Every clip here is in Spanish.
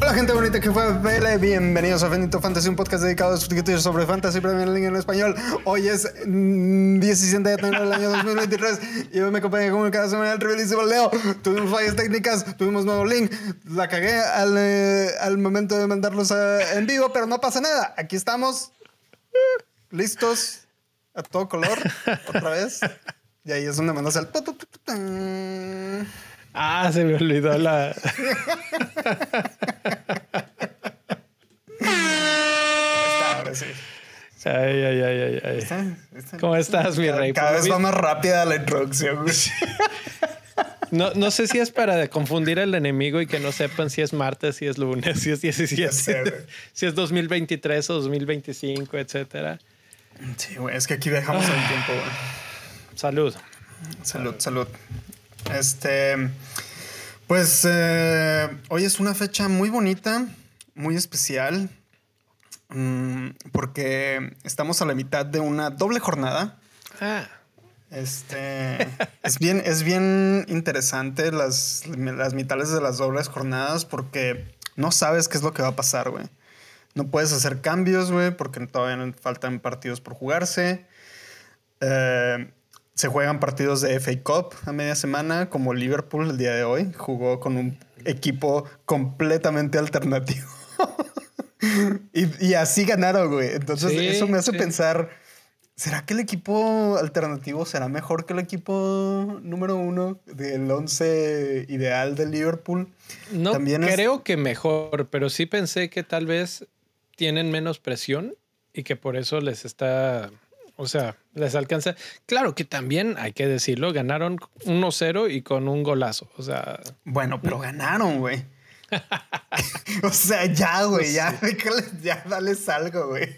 Hola gente bonita que fue Vele, bienvenidos a Benito Fantasy, un podcast dedicado a discutir sobre Fantasy Premier League en español. Hoy es mm, 17 de enero del año 2023 y hoy me acompaña como cada semana el trivilísimo Leo. Tuvimos fallas técnicas, tuvimos nuevo link, la cagué al, eh, al momento de mandarlos a- en vivo, pero no pasa nada. Aquí estamos, listos, a todo color, otra vez. Y ahí es donde mandas el... Ah, se me olvidó la. Ahora sí. Ay, ay, ay, ay, ay. Está- está- ¿Cómo estás, mi rey? cada vez va más rápida la introducción. No, no sé si es para confundir al enemigo y que no sepan si es martes, si es lunes, si es 17, Ya sé, güey. si es 2023 o 2025, etcétera. Sí, güey, es que aquí dejamos el tiempo, güey. Salud. Salud, salud. Este, pues eh, hoy es una fecha muy bonita, muy especial, mm, porque estamos a la mitad de una doble jornada. Ah, Este es bien, es bien interesante las, las mitades de las dobles jornadas porque no sabes qué es lo que va a pasar, güey. No puedes hacer cambios, güey, porque todavía faltan partidos por jugarse. Eh, se juegan partidos de FA Cup a media semana, como Liverpool el día de hoy. Jugó con un equipo completamente alternativo. y, y así ganaron, güey. Entonces Sí, eso me hace sí. pensar, ¿será que el equipo alternativo será mejor que el equipo número uno del once ideal de Liverpool? no También es- creo que mejor, pero sí pensé que tal vez tienen menos presión y que por eso les está, o sea, les alcanza. Claro que también hay que decirlo, ganaron 1-0 y con un golazo, o sea, Bueno, pero ganaron, güey. o sea, ya, güey, ya, déjales- ya dales algo, güey.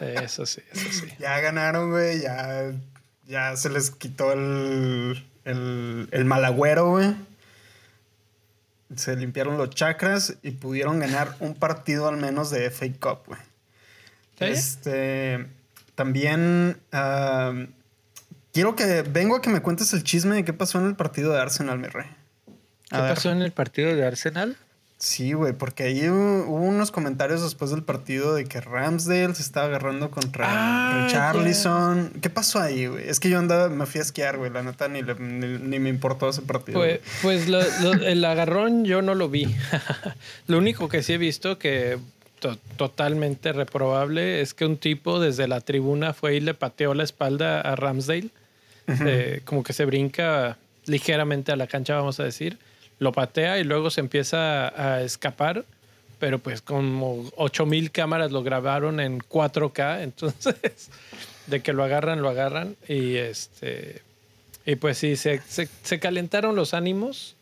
eso sí, eso sí. Ya ganaron, güey, ya, ya se les quitó el, el, el malagüero, güey. Se limpiaron los chakras y pudieron ganar un partido al menos de FA Cup, güey. ¿Sí? Este, también ah, quiero que vengo a que me cuentes el chisme de qué pasó en el partido de Arsenal, mi rey. ¿Qué ver. pasó en el partido de Arsenal? Sí, güey, porque ahí hubo, hubo unos comentarios después del partido de que Ramsdale se estaba agarrando contra Ah, Richarlison. ¿Qué pasó ahí, güey? Es que yo andaba, me fui a esquiar, güey. La neta ni, le- ni, ni me importó ese partido. Pues, pues lo- lo- el agarrón yo no lo vi. lo único que sí he visto que to- totalmente reprobable es que un tipo desde la tribuna fue y le pateó la espalda a Ramsdale. Eh, como que se brinca ligeramente a la cancha, vamos a decir. Lo patea y luego se empieza a, escapar. Pero pues como 8000 cámaras lo grabaron en 4K. Entonces, de que lo agarran, lo agarran. Y este. Y pues sí, se, se, se calentaron los ánimos.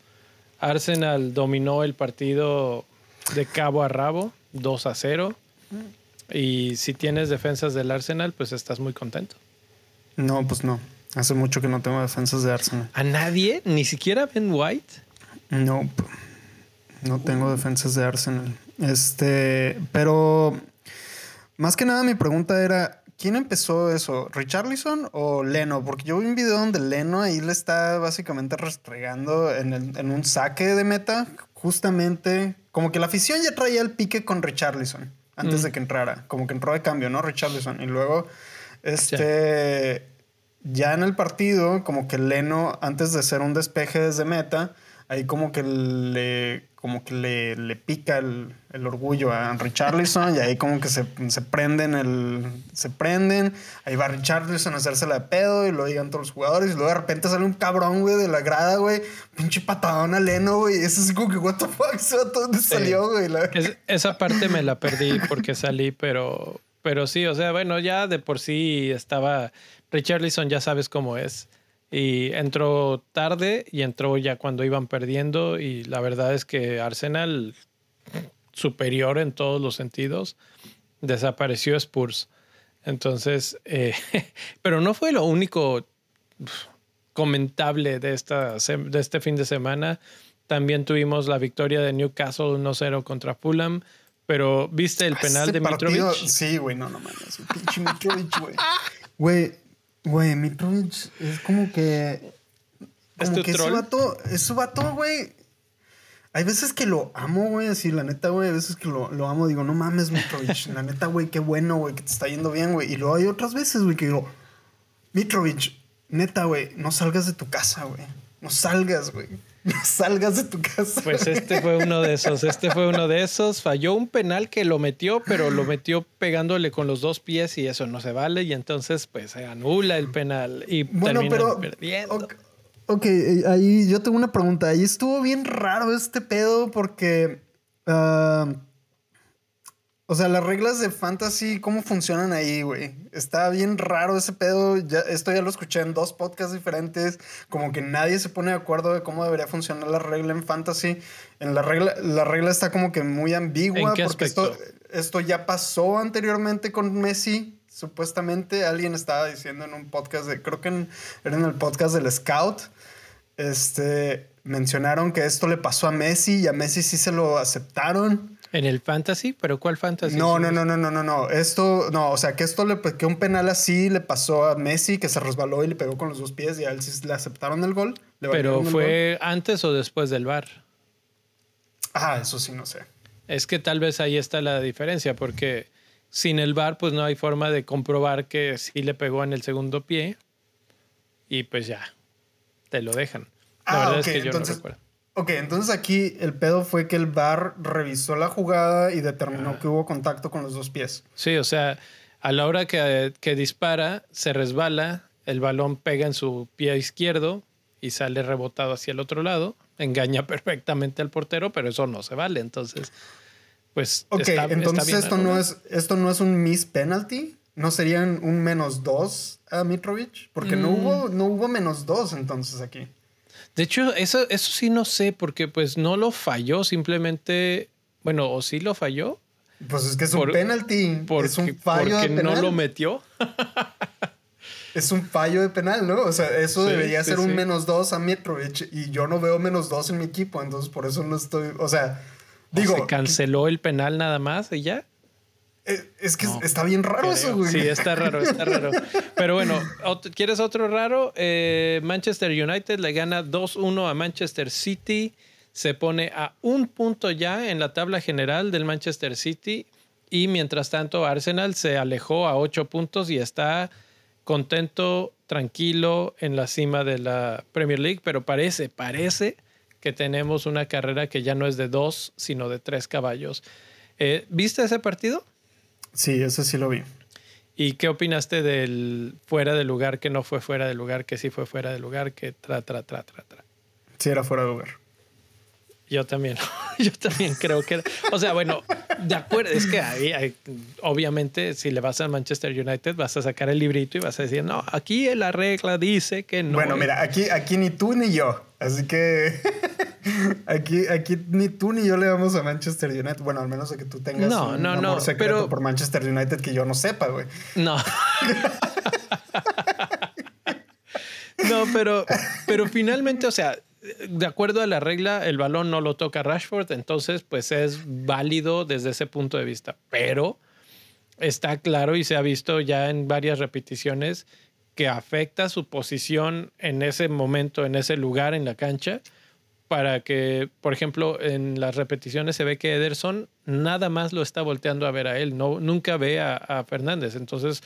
Arsenal dominó el partido de cabo a rabo, 2 a 0. Y si tienes defensas del Arsenal, pues estás muy contento. No, pues no. Hace mucho que no tengo defensas de Arsenal. ¿A nadie? ¿Ni siquiera Ben White? No, no tengo defensas de Arsenal. Este, pero más que nada mi pregunta era, ¿quién empezó eso? ¿Richarlison o Leno? Porque yo vi un video donde Leno ahí le está básicamente restregando en, el- en un saque de meta, justamente, como que la afición ya traía el pique con Richarlison antes Mm. de que entrara, como que entró de cambio, ¿no? Richarlison. Y luego, este, ya en el partido, como que Leno, antes de hacer un despeje desde meta, ahí como que le, como que le, le pica el, el orgullo a Richarlison y ahí como que se, se prenden el, se prenden, ahí va Richarlison a hacérsela de pedo y lo digan todos los jugadores y luego de repente sale un cabrón, güey, de la grada, güey, pinche patadón a Leno, güey, eso es como que, what the fuck, ¿ese vato ¿dónde salió, güey? La- Es- esa parte me la perdí porque salí, pero, pero sí, o sea, bueno, ya de por sí estaba. Richarlison ya sabes cómo es. Y entró tarde y entró ya cuando iban perdiendo. Y la verdad es que Arsenal, superior en todos los sentidos, desapareció Spurs. Entonces, eh, pero no fue lo único comentable de, esta, de este fin de semana. También tuvimos la victoria de Newcastle 1-0 contra Fulham. Pero, ¿viste el penal de Mitrovic? Sí, güey, no, no mames. Pinche Mitrovic, güey. Güey, güey, Mitrovic es como que. Como ¿Es que troll? ese vato, ese vato, güey. Hay veces que lo amo, güey, así, la neta, güey, hay veces que lo, lo amo, digo, no mames, Mitrovic, la neta, güey, qué bueno, güey, que te está yendo bien, güey. Y luego hay otras veces, güey, que digo, Mitrovic, neta, güey, no salgas de tu casa, güey. No salgas, güey. No salgas de tu casa. Pues este fue uno de esos. Este fue uno de esos. Falló un penal que lo metió, pero lo metió pegándole con los dos pies y eso no se vale. Y entonces, pues se anula el penal y bueno, pero, perdiendo. Ok, ahí yo tengo una pregunta. Ahí estuvo bien raro este pedo porque. Ah, o sea, las reglas de fantasy, ¿cómo funcionan ahí, güey? Está bien raro ese pedo. Ya, esto ya lo escuché en dos podcasts diferentes. Como que nadie se pone de acuerdo de cómo debería funcionar la regla en fantasy. En la regla, la regla está como que muy ambigua. porque esto, esto ya pasó anteriormente con Messi. Supuestamente alguien estaba diciendo en un podcast de, creo que era en el podcast del Scout. Este mencionaron que esto le pasó a Messi y a Messi sí se lo aceptaron. ¿En el fantasy? ¿Pero cuál fantasy? No, no, no, no, no, no, no. Esto, no, o sea, que esto le, que un penal así le pasó a Messi, que se resbaló y le pegó con los dos pies y a él sí le aceptaron el gol. ¿Pero fue antes o después del bar? Ah, eso sí, no sé. Es que tal vez ahí está la diferencia, porque sin el bar, pues no hay forma de comprobar que sí le pegó en el segundo pie y pues ya, te lo dejan. La ah, verdad es que yo no recuerdo. Ok, entonces aquí el pedo fue que el VAR revisó la jugada y determinó que hubo contacto con los dos pies. Sí, o sea, a la hora que, que, dispara, se resbala, el balón pega en su pie izquierdo y sale rebotado hacia el otro lado, engaña perfectamente al portero, pero eso no se vale, entonces, pues... Ok, entonces esto, no es, esto no es un miss penalty, ¿no serían un menos dos a Mitrovic? Porque no, mm. hubo, no hubo menos dos entonces aquí. De hecho, eso, eso sí no sé, porque pues no lo falló, simplemente, bueno, o sí lo falló. Pues es que es un penalty. es un fallo porque de penal. no lo metió. es un fallo de penal, ¿no? O sea, eso debería ser un menos dos a Mitrovic y yo no veo menos dos en mi equipo, entonces por eso no estoy, o sea, digo... ¿Se canceló el penal nada más y ya? Es que está bien raro eso, güey. Sí, está raro, está raro. Pero bueno, ¿quieres otro raro? Eh, Manchester United le gana 2-1 a Manchester City. Se pone a un punto ya en la tabla general del Manchester City. Y mientras tanto, Arsenal se alejó a 8 puntos y está contento, tranquilo en la cima de la Premier League. Pero parece, parece que tenemos una carrera que ya no es de dos, sino de tres caballos. Eh, ¿Viste ese partido? Sí, eso sí lo vi. ¿Y qué opinaste del fuera de lugar que no fue fuera de lugar, que sí fue fuera de lugar, que tra, tra, tra, tra, tra? Sí, era fuera de lugar. Yo también, yo también creo que, o sea, bueno, de acuerdo, es que ahí, obviamente, si le vas a Manchester United, vas a sacar el librito y vas a decir, no, aquí la regla dice que no. Bueno, mira, aquí, aquí ni tú ni yo, así que aquí, aquí ni tú ni yo le vamos a Manchester United, bueno, al menos de que tú tengas un amor secreto por Manchester United que yo no sepa, güey. No. no, pero, pero finalmente, o sea, de acuerdo a la regla, el balón no lo toca Rashford, entonces pues es válido desde ese punto de vista. Pero está claro y se ha visto ya en varias repeticiones que afecta su posición en ese momento, en ese lugar en la cancha, para que, por ejemplo, en las repeticiones se ve que Ederson nada más lo está volteando a ver a él, no, nunca ve a, Fernández. Entonces,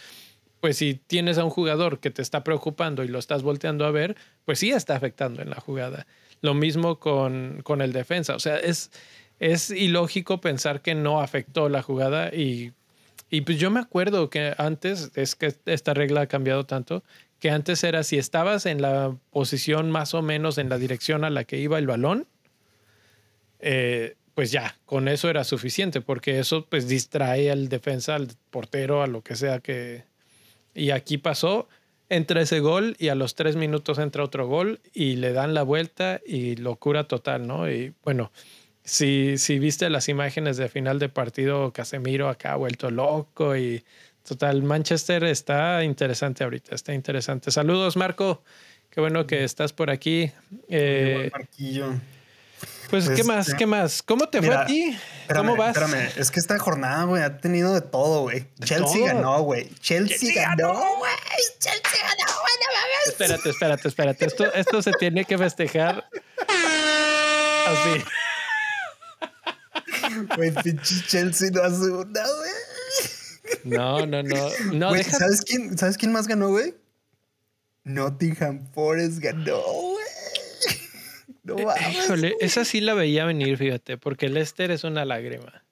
pues si tienes a un jugador que te está preocupando y lo estás volteando a ver, pues sí está afectando en la jugada. Lo mismo con, con el defensa. O sea, es, es ilógico pensar que no afectó la jugada y, y pues yo me acuerdo que antes, es que esta regla ha cambiado tanto, que antes era si estabas en la posición más o menos en la dirección a la que iba el balón, eh, pues ya, con eso era suficiente, porque eso pues distrae al defensa, al portero, a lo que sea que, y aquí pasó, entra ese gol y a los tres minutos entra otro gol y le dan la vuelta y locura total, ¿no? Y bueno, si, si viste las imágenes de final de partido, Casemiro acá ha vuelto loco y total, Manchester está interesante ahorita, está interesante. Saludos, Marco. Qué bueno que estás por aquí. Eh, Pues, ¿qué más? Este, ¿Qué más? ¿Cómo te fue a ti? ¿Cómo vas? Espérame, es que esta jornada, güey, ha tenido de todo, güey. Chelsea ganó, güey. Chelsea, ganó, güey. Chelsea ganó, güey, no mames. Espérate, espérate, espérate. Esto, esto se tiene que festejar así. Güey, pinche Chelsea no hace güey. No, no, no. no Güey, deja- ¿sabes, quién, ¿Sabes quién más ganó, güey? Nottingham Forest ganó, güey. No mames. Híjole, esa sí la veía venir, fíjate, porque Lester es una lágrima.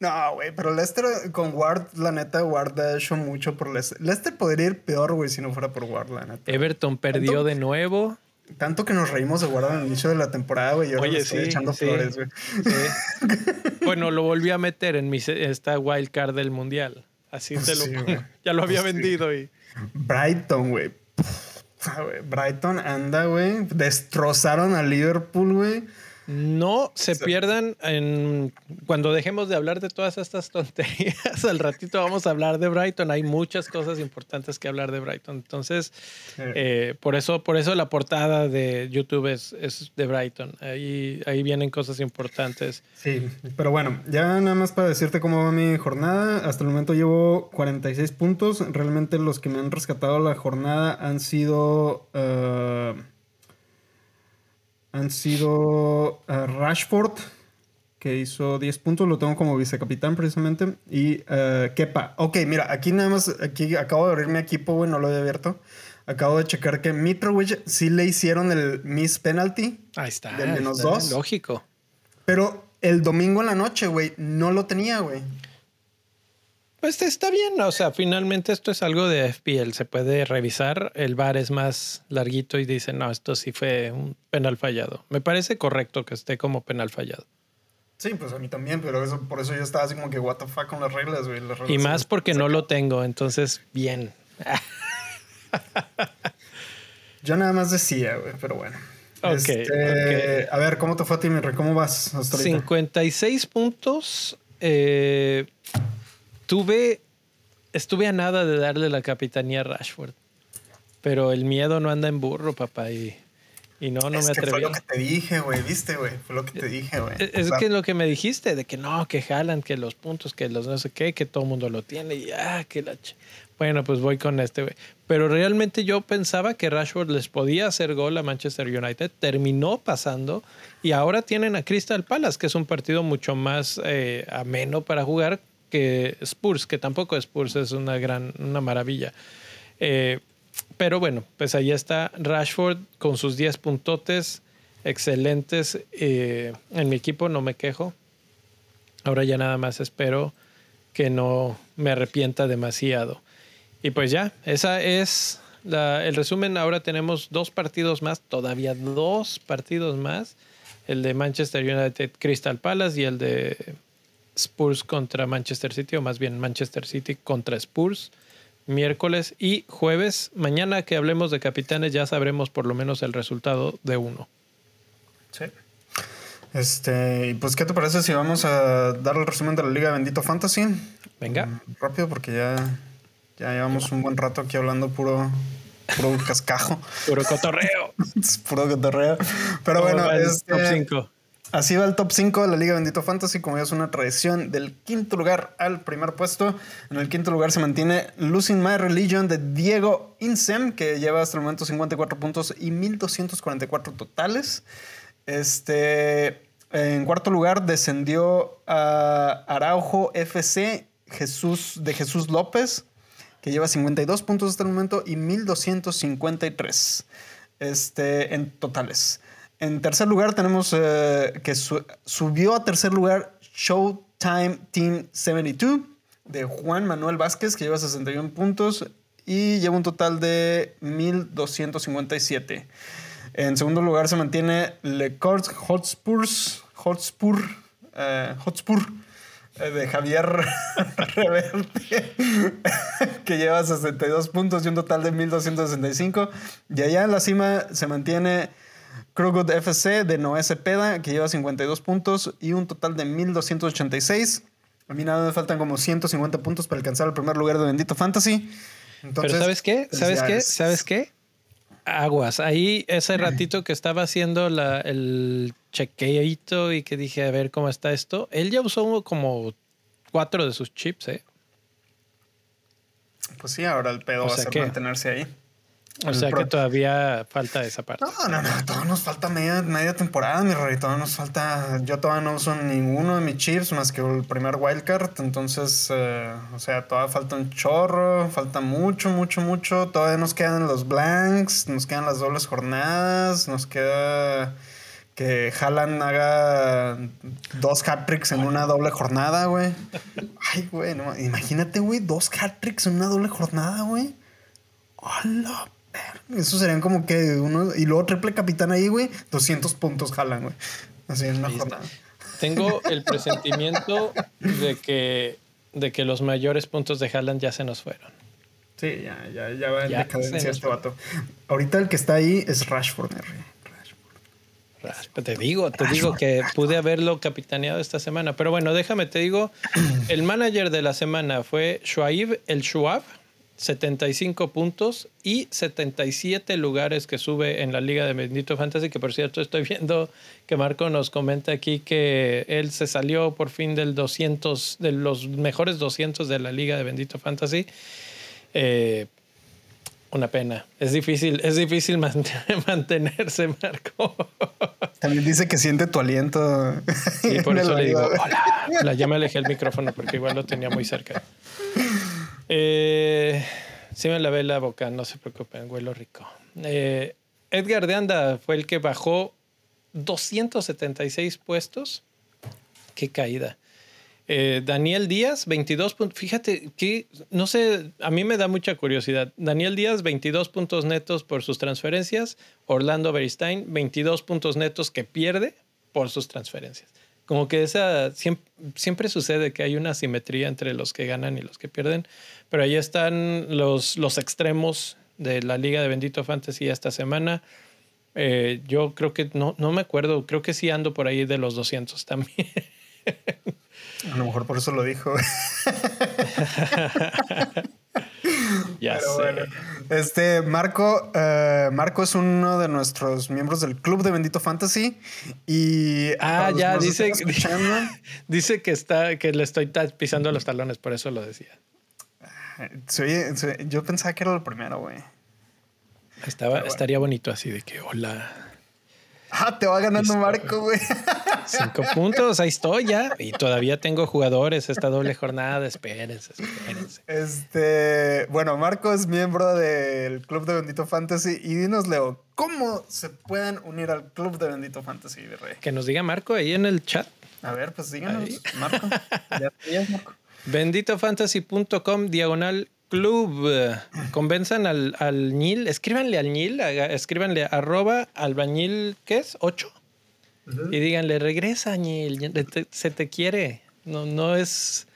No, güey, pero Leicester con Ward, la neta, Ward ha hecho mucho por Leicester. Leicester podría ir peor, güey, si no fuera por Ward, la neta. Everton perdió ¿Tanto? de nuevo. Tanto que nos reímos de Ward al inicio de la temporada, güey. y ahora Oye, le estoy sí, echando sí. flores, güey. Sí. Bueno, lo volví a meter en mi esta wild card del mundial. Así Pues te lo sí. Ya lo había Pues vendido y. Brighton, güey, Brighton anda, güey. Destrozaron a Liverpool, güey. No se pierdan en cuando dejemos de hablar de todas estas tonterías. Al ratito vamos a hablar de Brighton. Hay muchas cosas importantes que hablar de Brighton. Entonces, eh, por eso, por eso la portada de YouTube es, es de Brighton. Ahí, ahí vienen cosas importantes. Sí, pero bueno, ya nada más para decirte cómo va mi jornada. Hasta el momento llevo 46 puntos. Realmente los que me han rescatado la jornada han sido. eh, han sido eh, Rashford, que hizo 10 puntos. Lo tengo como vicecapitán precisamente. Y eh, Kepa. Ok, mira, aquí nada más. Aquí acabo de abrir mi equipo, güey, no lo he abierto. Acabo de checar que Mitrovic sí le hicieron el miss penalty. Ahí está. De menos está dos. Lógico. Pero el domingo en la noche, güey, no lo tenía, güey. Pues está bien, o sea, finalmente esto es algo de FPL, se puede revisar, el bar es más larguito y dice, no, esto sí fue un penal fallado. Me parece correcto que esté como penal fallado. Sí, pues a mí también, pero eso, por eso yo estaba así como que, what the fuck con las reglas, güey. Las reglas Y más porque no lo tengo, entonces, bien. Yo nada más decía, güey, pero bueno. Ok, Este, A ver, ¿cómo te fue a ti, Mirre? ¿Cmo vas hasta ahorita? 56 puntos. eh, tuve, estuve a nada de darle la capitanía a Rashford, pero el miedo no anda en burro, papá, y, y no, no es me que fue atreví. lo que te dije, güey, viste, güey. Fue lo que te dije, güey. Es, es que lo que me dijiste, de que no, que jalan, que los puntos, que los no sé qué, que todo el mundo lo tiene y ah, que la ch- Bueno, pues voy con este, güey. Pero realmente yo pensaba que Rashford les podía hacer gol a Manchester United, terminó pasando y ahora tienen a Crystal Palace, que es un partido mucho más eh, ameno para jugar que Spurs, que tampoco Spurs es una gran, una maravilla. Eh, pero bueno, pues ahí está Rashford con sus 10 puntotes excelentes. eh, en mi equipo no me quejo. Ahora ya nada más espero que no me arrepienta demasiado. Y pues ya, esa es el resumen. Ahora tenemos dos partidos más, todavía dos partidos más. El de Manchester United Crystal Palace y el de Spurs contra Manchester City, o más bien Manchester City contra Spurs, miércoles y jueves. Mañana que hablemos de capitanes ya sabremos por lo menos el resultado de uno. Sí. Este, y pues, ¿qué te parece si vamos a dar el resumen de la Liga Bendito Fantasy? Venga. Mm, Rápido, porque ya, ya llevamos un buen rato aquí hablando puro, puro cascajo. Puro cotorreo. Es puro cotorreo. Pero ¿Cómo bueno, el este, top 5. Así va el top 5 de la Liga Bendito Fantasy, como ya es una tradición, del quinto lugar al primer puesto. En el quinto lugar se mantiene Losing My Religion de Diego Insem, que lleva hasta el momento 54 puntos y 1244 totales. Este, en cuarto lugar descendió a Araujo FC Jesús, de Jesús López, que lleva 52 puntos hasta el momento y 1253 este, en totales. En tercer lugar tenemos eh, que su- subió a tercer lugar Showtime Team 72 de Juan Manuel Vázquez, que lleva 61 puntos y lleva un total de 1257. En segundo lugar se mantiene Le Corts Hotspurs, Hotspur, eh, Hotspur eh, de Javier Reverte, que lleva 62 puntos y un total de 1265. Y allá en la cima se mantiene Krugud FC de Noé Cepeda, que lleva 52 puntos y un total de 1286. A mí nada me faltan como 150 puntos para alcanzar el primer lugar de Bendito Fantasy. Entonces, Pero ¿sabes qué? ¿Sabes qué? ¿Sabes qué? aguas. Ahí ese ratito que estaba haciendo la, el chequeito y que dije a ver cómo está esto, él ya usó como cuatro de sus chips, ¿eh? Pues sí, ahora el pedo va a ser mantenerse ahí. O sea que todavía falta esa parte. No, no, no, todavía nos falta media, media temporada, mi rey. Todavía nos falta. Yo todavía no uso ninguno de mis chips más que el primer wildcard. Entonces, eh, o sea, todavía falta un chorro, falta mucho, mucho, mucho. Todavía nos quedan los blanks, nos quedan las dobles jornadas, nos queda que Haaland haga dos hat-tricks en una doble jornada, güey. Ay, güey, imagínate, güey, dos hat-tricks en una doble jornada, güey. ¡Hola! Eso serían como que uno. Y luego triple capitán ahí, güey. 200 puntos jalan, güey. Así en una jornada. Tengo el presentimiento de que, de que los mayores puntos de Haaland ya se nos fueron. Sí, ya, ya, ya va en decadencia este vato. Ahorita el que está ahí es Rashford, Rashford. Te digo, te digo que pude haberlo capitaneado esta semana. Pero bueno, déjame, te digo, el manager de la semana fue Shuaib el Shuab 75 puntos y 77 lugares que sube en la Liga de Bendito Fantasy, que por cierto estoy viendo que Marco nos comenta aquí que él se salió por fin del 200, de los mejores 200 de la Liga de Bendito Fantasy. Eh, una pena. Es difícil, es difícil mantenerse, Marco. También dice que siente tu aliento. Y por eso le digo, hola. Ya me alejé el micrófono porque igual lo tenía muy cerca. Eh, sí me lavé la boca, no se preocupen, huelo rico. Eh, Edgar de Anda fue el que bajó 276 puestos. Qué caída. Eh, Daniel Díaz, 22 puntos. Fíjate que, no sé, a mí me da mucha curiosidad. Daniel Díaz, 22 puntos netos por sus transferencias. Orlando Beristain, 22 puntos netos que pierde por sus transferencias como que esa siempre, sucede que hay una simetría entre los que ganan y los que pierden, pero ahí están los, los extremos de la Liga de Bendito Fantasy esta semana. Eh, yo creo que no, no me acuerdo, creo que sí ando por ahí de los 200 también. A lo mejor por eso lo dijo. ya sé. este Marco, eh, Marco es uno de nuestros miembros del club de Bendito Fantasy y ah ya dice dice que está que le estoy pisando los talones, por eso lo decía. yo pensaba que era lo primero, güey. Estaba, estaría bonito así de que hola. Ah, te va ganando Marco, güey. Cinco puntos, ahí estoy ya. Y todavía tengo jugadores esta doble jornada. Espérense, espérense. Este, bueno, Marco es miembro del Club de Bendito Fantasy. Y dinos, Leo, ¿cómo se pueden unir al Club de Bendito Fantasy, Rey? Que nos diga Marco ahí en el chat. A ver, pues díganos, Marco. ya, ya, Marco. Benditofantasy.com diagonal club. Convenzan al, al Nil, escríbanle al Nil, escríbanle arroba albañil, ¿qué es? ¿Ocho? Y díganle, regresa, Nil, se te quiere. No, es,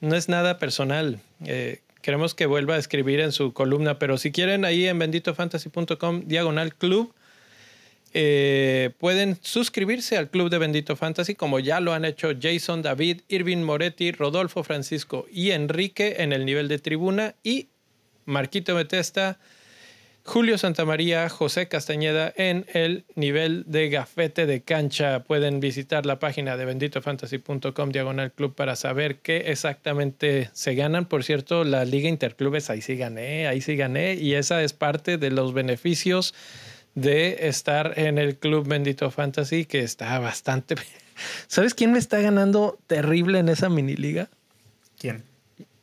no es nada personal. Eh, queremos que vuelva a escribir en su columna, pero si quieren ahí en benditofantasy.com diagonal club, eh, pueden suscribirse al Club de Bendito Fantasy como ya lo han hecho Jason, David, Irving Moretti, Rodolfo Francisco y Enrique en el nivel de tribuna y Marquito Betesta, Julio Santamaría, José Castañeda en el nivel de gafete de cancha. Pueden visitar la página de benditofantasy.com diagonal club para saber qué exactamente se ganan. Por cierto, la Liga Interclubes ahí sí gané, ahí sí gané y esa es parte de los beneficios de estar en el Club Bendito Fantasy, que está bastante. ¿Sabes quién me está ganando terrible en esa mini liga? ¿Quién?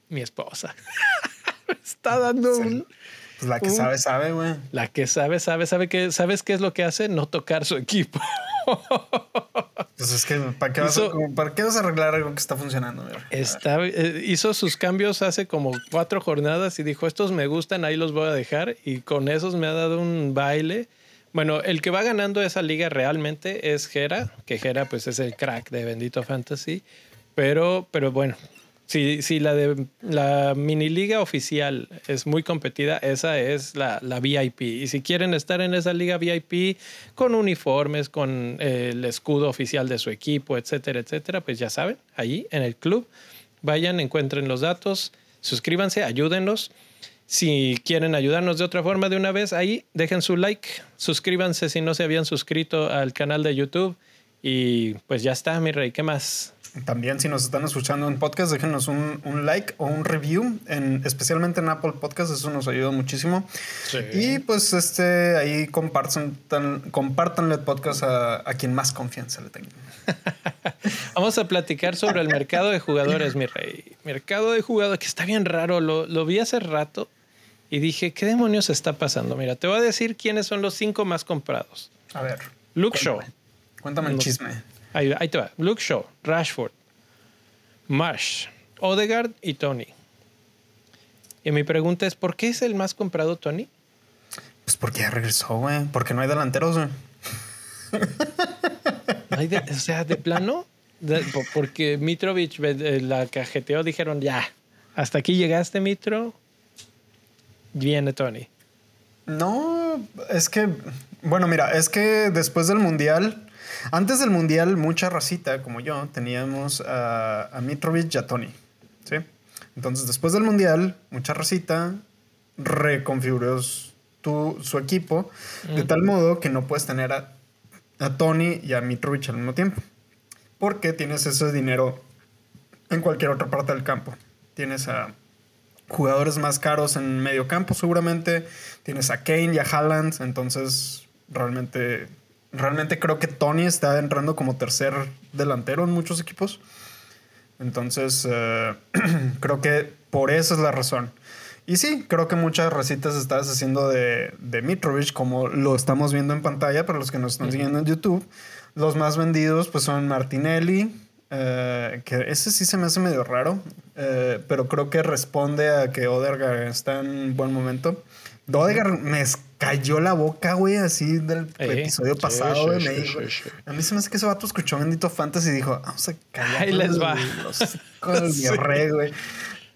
Mi esposa. está dando un. Pues la que sabe, sabe, güey. La que sabe, sabe, sabe que, ¿sabes qué es lo que hace? No tocar su equipo. pues es que, ¿para qué, vas, a, arreglar algo que está funcionando? Está, eh, hizo sus cambios hace como cuatro jornadas y dijo, estos me gustan, ahí los voy a dejar. Y con esos me ha dado un baile bueno, el que va ganando esa liga realmente es Jera, que Jera pues es el crack de Bendito Fantasy, pero, pero bueno, si, si la de la mini liga oficial es muy competida, esa es la, la, VIP. Y si quieren estar en esa liga VIP con uniformes, con eh, el escudo oficial de su equipo, etcétera, etcétera, pues ya saben, allí en el club, vayan, encuentren los datos, suscríbanse, ayúdenlos. Si quieren ayudarnos de otra forma de una vez, ahí dejen su like, suscríbanse si no se habían suscrito al canal de YouTube. Y pues ya está, mi rey, ¿qué más? También si nos están escuchando en podcast, déjenos un, un like o un review, en, especialmente en Apple Podcast, eso nos ayuda muchísimo. Y pues este ahí compartan, el podcast a, a quien más confianza le tengan. Vamos a platicar sobre el mercado de jugadores, mi rey. Mercado de jugadores, que está bien raro, lo, lo vi hace rato y dije, ¿qué demonios está pasando? Mira, te voy a decir quiénes son los cinco más comprados. A ver. Luke Shaw. Cuéntame el chisme. Ahí, te va. Luke Shaw, Rashford, Marsh, Odegaard y Tony. Y mi pregunta es, ¿por qué es el más comprado Tony? Pues porque ya regresó, güey. Porque no hay delanteros, güey. o sea, de plano, porque Mitrovic eh, la cajeteó, dijeron ya, hasta aquí llegaste, Mitro. Viene Tony. No, es que, bueno, mira, es que después del Mundial antes del Mundial, mucha racita, como yo, teníamos a, Mitrovic y a Tony. ¿sí? Entonces, después del Mundial, mucha racita reconfiguró su equipo de tal modo que no puedes tener a, Tony y a Mitrovic al mismo tiempo. Porque tienes ese dinero en cualquier otra parte del campo. Tienes a jugadores más caros en medio campo seguramente. Tienes a Kane y a Haaland. Entonces realmente realmente creo que Tony está entrando como tercer delantero en muchos equipos. Entonces, eh, creo que por eso es la razón. Y sí, creo que muchas recetas estás haciendo de, de Mitrovic, como lo estamos viendo en pantalla para los que nos están siguiendo en YouTube. Los más vendidos pues son Martinelli, eh, que ese sí se me hace medio raro, eh, pero creo que responde a que Odegaard está en buen momento. Odegaard me cayó la boca, güey, así del episodio pasado, güey. a mí se me hace que ese vato escuchó Bendito Fantasy y dijo, vamos a callar. Ahí les va. con el sí. güey.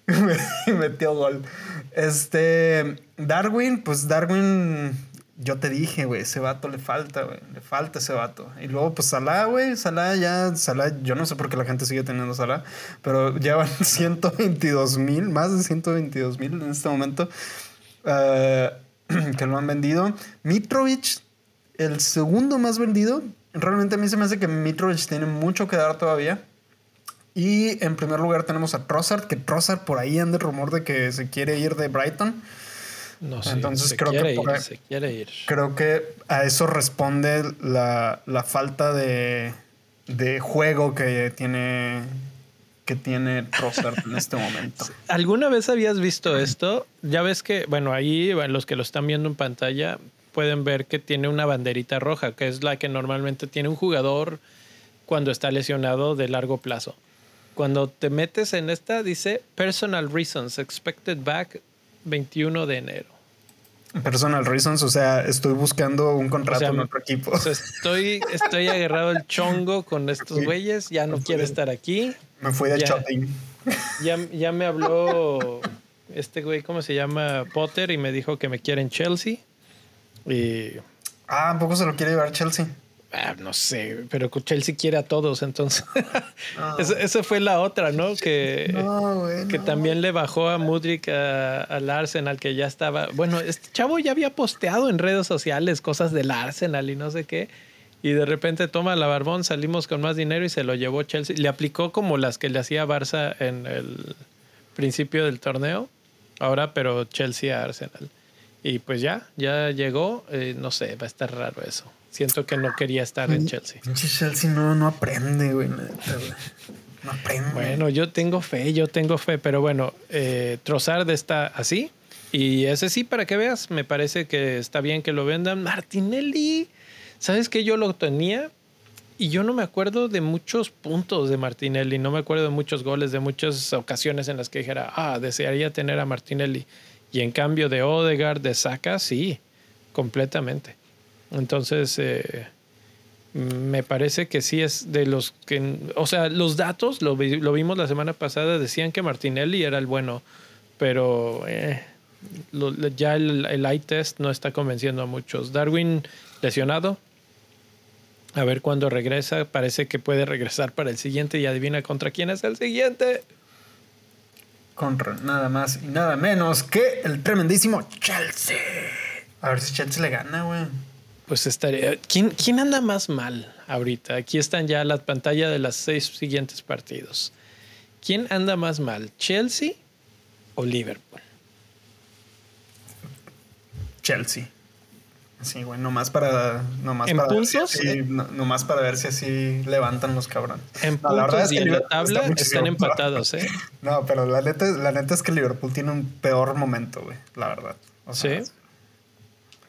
me metió gol. Este, Darwin, pues Darwin, yo te dije, güey, ese vato le falta, güey, le falta ese vato. Y luego, pues Salah, güey, Salah ya, Salah, yo no sé por qué la gente sigue teniendo Salah, pero llevan 122 mil, más de 122 mil en este momento. Eh, que lo han vendido. Mitrovic, el segundo más vendido. Realmente a mí se me hace que Mitrovic tiene mucho que dar todavía. Y en primer lugar tenemos a Trossard, que Trossard por ahí anda el rumor de que se quiere ir de Brighton. No sé, Entonces creo que se quiere ir. Creo que a eso responde la, la falta de, de juego que tiene tiene Trossard en este momento. ¿Alguna vez habías visto esto? Ya ves que, bueno, ahí los que lo están viendo en pantalla pueden ver que tiene una banderita roja, que es la que normalmente tiene un jugador cuando está lesionado de largo plazo. Cuando te metes en esta, dice Personal Reasons, Expected Back 21 de enero. Personal reasons, o sea, estoy buscando un contrato en otro equipo. estoy, estoy agarrado el chongo con estos güeyes, ya no quiero estar aquí. Me fui de shopping. Ya, ya me habló este güey, ¿cómo se llama? Potter, y me dijo que me quiere en Chelsea. Y. Ah, ¿a poco se lo quiere llevar Chelsea? Ah, no sé, pero Chelsea quiere a todos, entonces. Ah. esa, fue la otra, ¿no? Que, que también le bajó a Mudrik al Arsenal, que ya estaba. Bueno, este chavo ya había posteado en redes sociales cosas del Arsenal y no sé qué. Y de repente toma la barbón, salimos con más dinero y se lo llevó Chelsea. Le aplicó como las que le hacía Barça en el principio del torneo. Ahora, pero Chelsea a Arsenal. Y pues ya, ya llegó. Eh, no sé, va a estar raro eso. Siento que no quería estar en Chelsea. Chelsea no, no aprende, güey. No aprende. Bueno, yo tengo fe, yo tengo fe, pero bueno, eh, Trossard está así. Y ese sí, para que veas, me parece que está bien que lo vendan. Martinelli, ¿sabes que yo lo tenía? Y yo no me acuerdo de muchos puntos de Martinelli, no me acuerdo de muchos goles, de muchas ocasiones en las que dijera, ah, desearía tener a Martinelli. Y en cambio de Odegaard, de Saka, sí, completamente. Entonces, eh, me parece que sí es de los que, o sea, los datos, lo, vimos la semana pasada, decían que Martinelli era el bueno, pero eh, ya el, el eye test no está convenciendo a muchos. Darwin lesionado, a ver cuándo regresa, parece que puede regresar para el siguiente y adivina contra quién es el siguiente. contra nada más y nada menos que el tremendísimo Chelsea. A ver si Chelsea le gana, güey. Pues estaría. ¿Quién, ¿Quién anda más mal ahorita? Aquí están ya las pantallas de los seis siguientes partidos. ¿Quién anda más mal? ¿Chelsea o Liverpool? Chelsea. Sí, güey, nomás para. Nomás ¿En para puntos? Ver si así, no, nomás para ver si así levantan los cabrones. En No, puntos la verdad es y que en la Liverpool tabla está muchísimo están empatados, ¿eh? No, pero la neta, la neta es que Liverpool tiene un peor momento, güey, la verdad. O sea, Sí.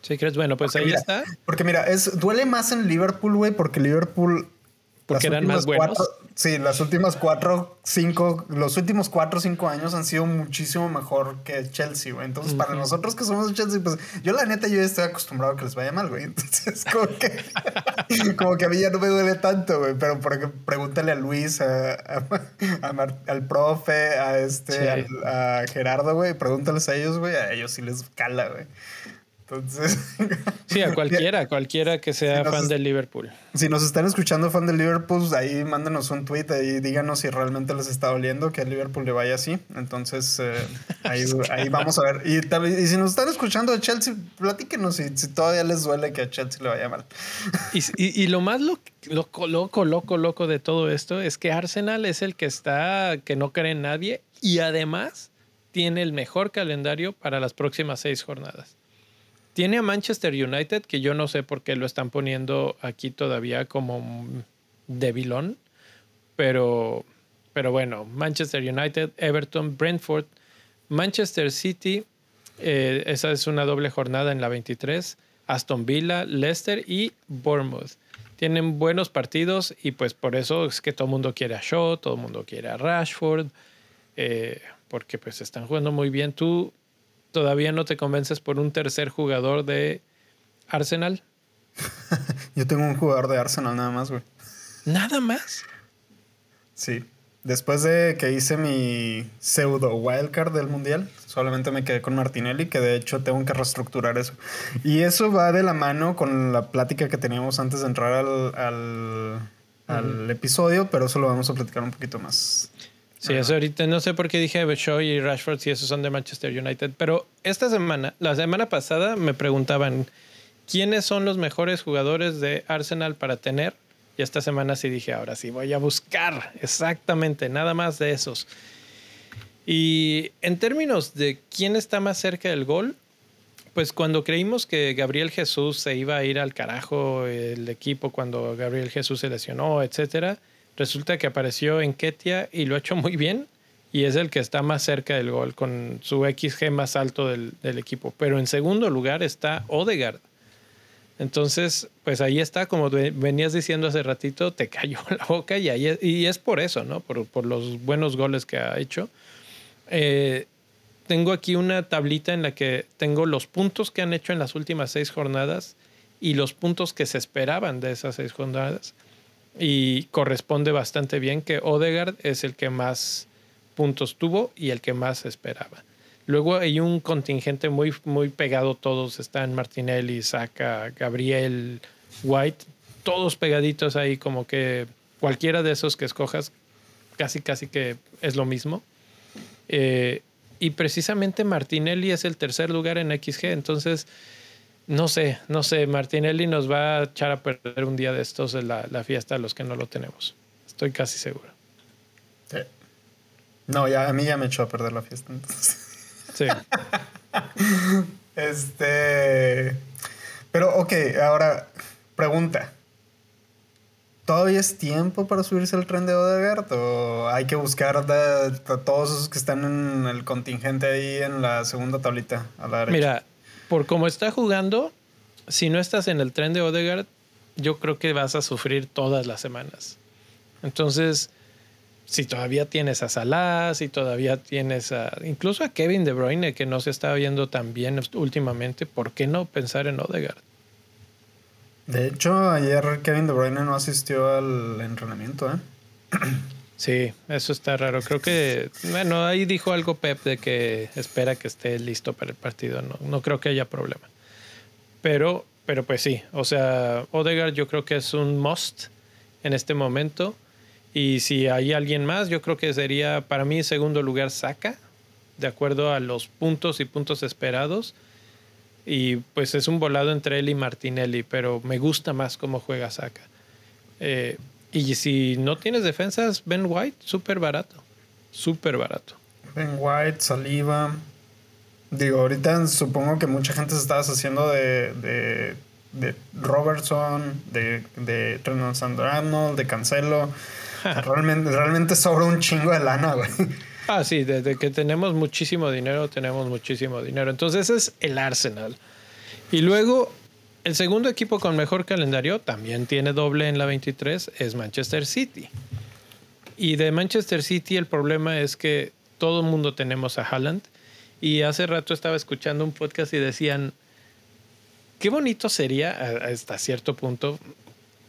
¿Sí crees? Bueno, pues ahí mira, está. Porque mira, es, duele más en Liverpool, güey, porque Liverpool. Porque eran más buenos. cuatro- sí, las últimas cuatro, cinco, los últimos cuatro cinco años han sido muchísimo mejor que Chelsea, güey. Entonces, para nosotros que somos Chelsea, pues yo la neta, yo ya estoy acostumbrado a que les vaya mal, güey. Entonces, como que, como que a mí ya no me duele tanto, güey. Pero por ejemplo, pregúntale a Luis, a, a- a Mar- al profe, a este, Sí. al- a Gerardo, güey. Pregúntales a ellos, güey. A ellos sí les cala, güey. Entonces, Sí, a cualquiera, cualquiera que sea fan sé- de Liverpool. si nos están escuchando fan del Liverpool, ahí mándenos un tweet y díganos si realmente les está doliendo que a Liverpool le vaya así. Entonces, eh, ahí, ahí vamos a ver. Y, si nos están escuchando de Chelsea, platíquenos si, si todavía les duele que a Chelsea le vaya mal. Y, y- y lo más lo- loco, loco, loco, loco de todo esto es que Arsenal es el que está, que no cree en nadie y además tiene el mejor calendario para las próximas seis jornadas. Tiene a Manchester United, que yo no sé por qué lo están poniendo aquí todavía como un debilón, pero, pero bueno, Manchester United, Everton, Brentford, Manchester City, eh, esa es una doble jornada en la 23, Aston Villa, Leicester y Bournemouth. Tienen buenos partidos y pues por eso es que todo el mundo quiere a Shaw, todo el mundo quiere a Rashford, eh, porque pues están jugando muy bien. ¿Tú todavía no te convences por un tercer jugador de Arsenal? Yo tengo un jugador de Arsenal nada más, güey. Nada más. Sí. Después de que hice mi pseudo wildcard del mundial, solamente me quedé con Martinelli, que de hecho tengo que reestructurar eso. Y eso va de la mano con la plática que teníamos antes de entrar al, al, al episodio, pero eso lo vamos a platicar un poquito más. Sí, eso ahorita no sé por qué dije Shaw y Rashford si esos son de Manchester United, pero esta semana, la semana pasada me preguntaban quiénes son los mejores jugadores de Arsenal para tener y esta semana sí dije, ahora sí voy a buscar exactamente nada más de esos. Y en términos de quién está más cerca del gol, pues cuando creímos que Gabriel Jesús se iba a ir al carajo el equipo cuando Gabriel Jesús se lesionó, etcétera, resulta que apareció en Ketia y lo ha hecho muy bien y es el que está más cerca del gol con su XG más alto del, equipo. Pero en segundo lugar está Odegaard. Entonces, pues ahí está, como ve- venías diciendo hace ratito, te cayó la boca y, es, por eso, ¿no? Por, por los buenos goles que ha hecho. Eh, tengo aquí una tablita en la que tengo los puntos que han hecho en las últimas seis jornadas y los puntos que se esperaban de esas seis jornadas. Y corresponde bastante bien que Odegaard es el que más puntos tuvo y el que más esperaba. Luego hay un contingente muy, muy pegado, todos están Martinelli, Saka, Gabriel, White, todos pegaditos ahí como que cualquiera de esos que escojas casi casi que es lo mismo. Eh, y precisamente Martinelli es el tercer lugar en XG, entonces no sé, no sé, Martinelli nos va a echar a perder un día de estos en la, la fiesta a los que no lo tenemos. Estoy casi seguro. Sí. No, ya, a mí ya me echó a perder la fiesta. Entonces. Sí. Este. Pero, ok, ahora, pregunta. ¿Todavía es tiempo para subirse al tren de Odegaard? ¿O hay que buscar de todos esos que están en el contingente ahí en la segunda tablita a la derecha? Mira, por cómo está jugando, si no estás en el tren de Odegaard, yo creo que vas a sufrir todas las semanas. Entonces, si todavía tienes a Salah, si todavía tienes a incluso a Kevin De Bruyne que no se está viendo tan bien últimamente, ¿por qué no pensar en Odegaard? De hecho, ayer Kevin De Bruyne no asistió al entrenamiento, ¿eh? Sí, eso está raro. Creo que, bueno, ahí dijo algo Pep de que espera que esté listo para el partido. No, no creo que haya problema. Pero, pero pues sí, o sea, Odegaard yo creo que es un must en este momento. Y si hay alguien más, yo creo que sería para mí segundo lugar Saka, de acuerdo a los puntos y puntos esperados. Y pues es un volado entre él y Martinelli, pero me gusta más cómo juega Saka. Eh, y si no tienes defensas, Ben White, súper barato. Súper barato. Ben White, Saliva. Digo, ahorita supongo que mucha gente se estaba haciendo de, de, de Robertson, de, de Trent de Cancelo. realmente, realmente sobra un chingo de lana, güey. Ah, sí, desde que tenemos muchísimo dinero, tenemos muchísimo dinero. Entonces ese es el Arsenal. Y luego, el segundo equipo con mejor calendario, también tiene doble en la 23, es Manchester City. Y de Manchester City el problema es que todo el mundo tenemos a Haaland. Y hace rato estaba escuchando un podcast y decían, qué bonito sería hasta cierto punto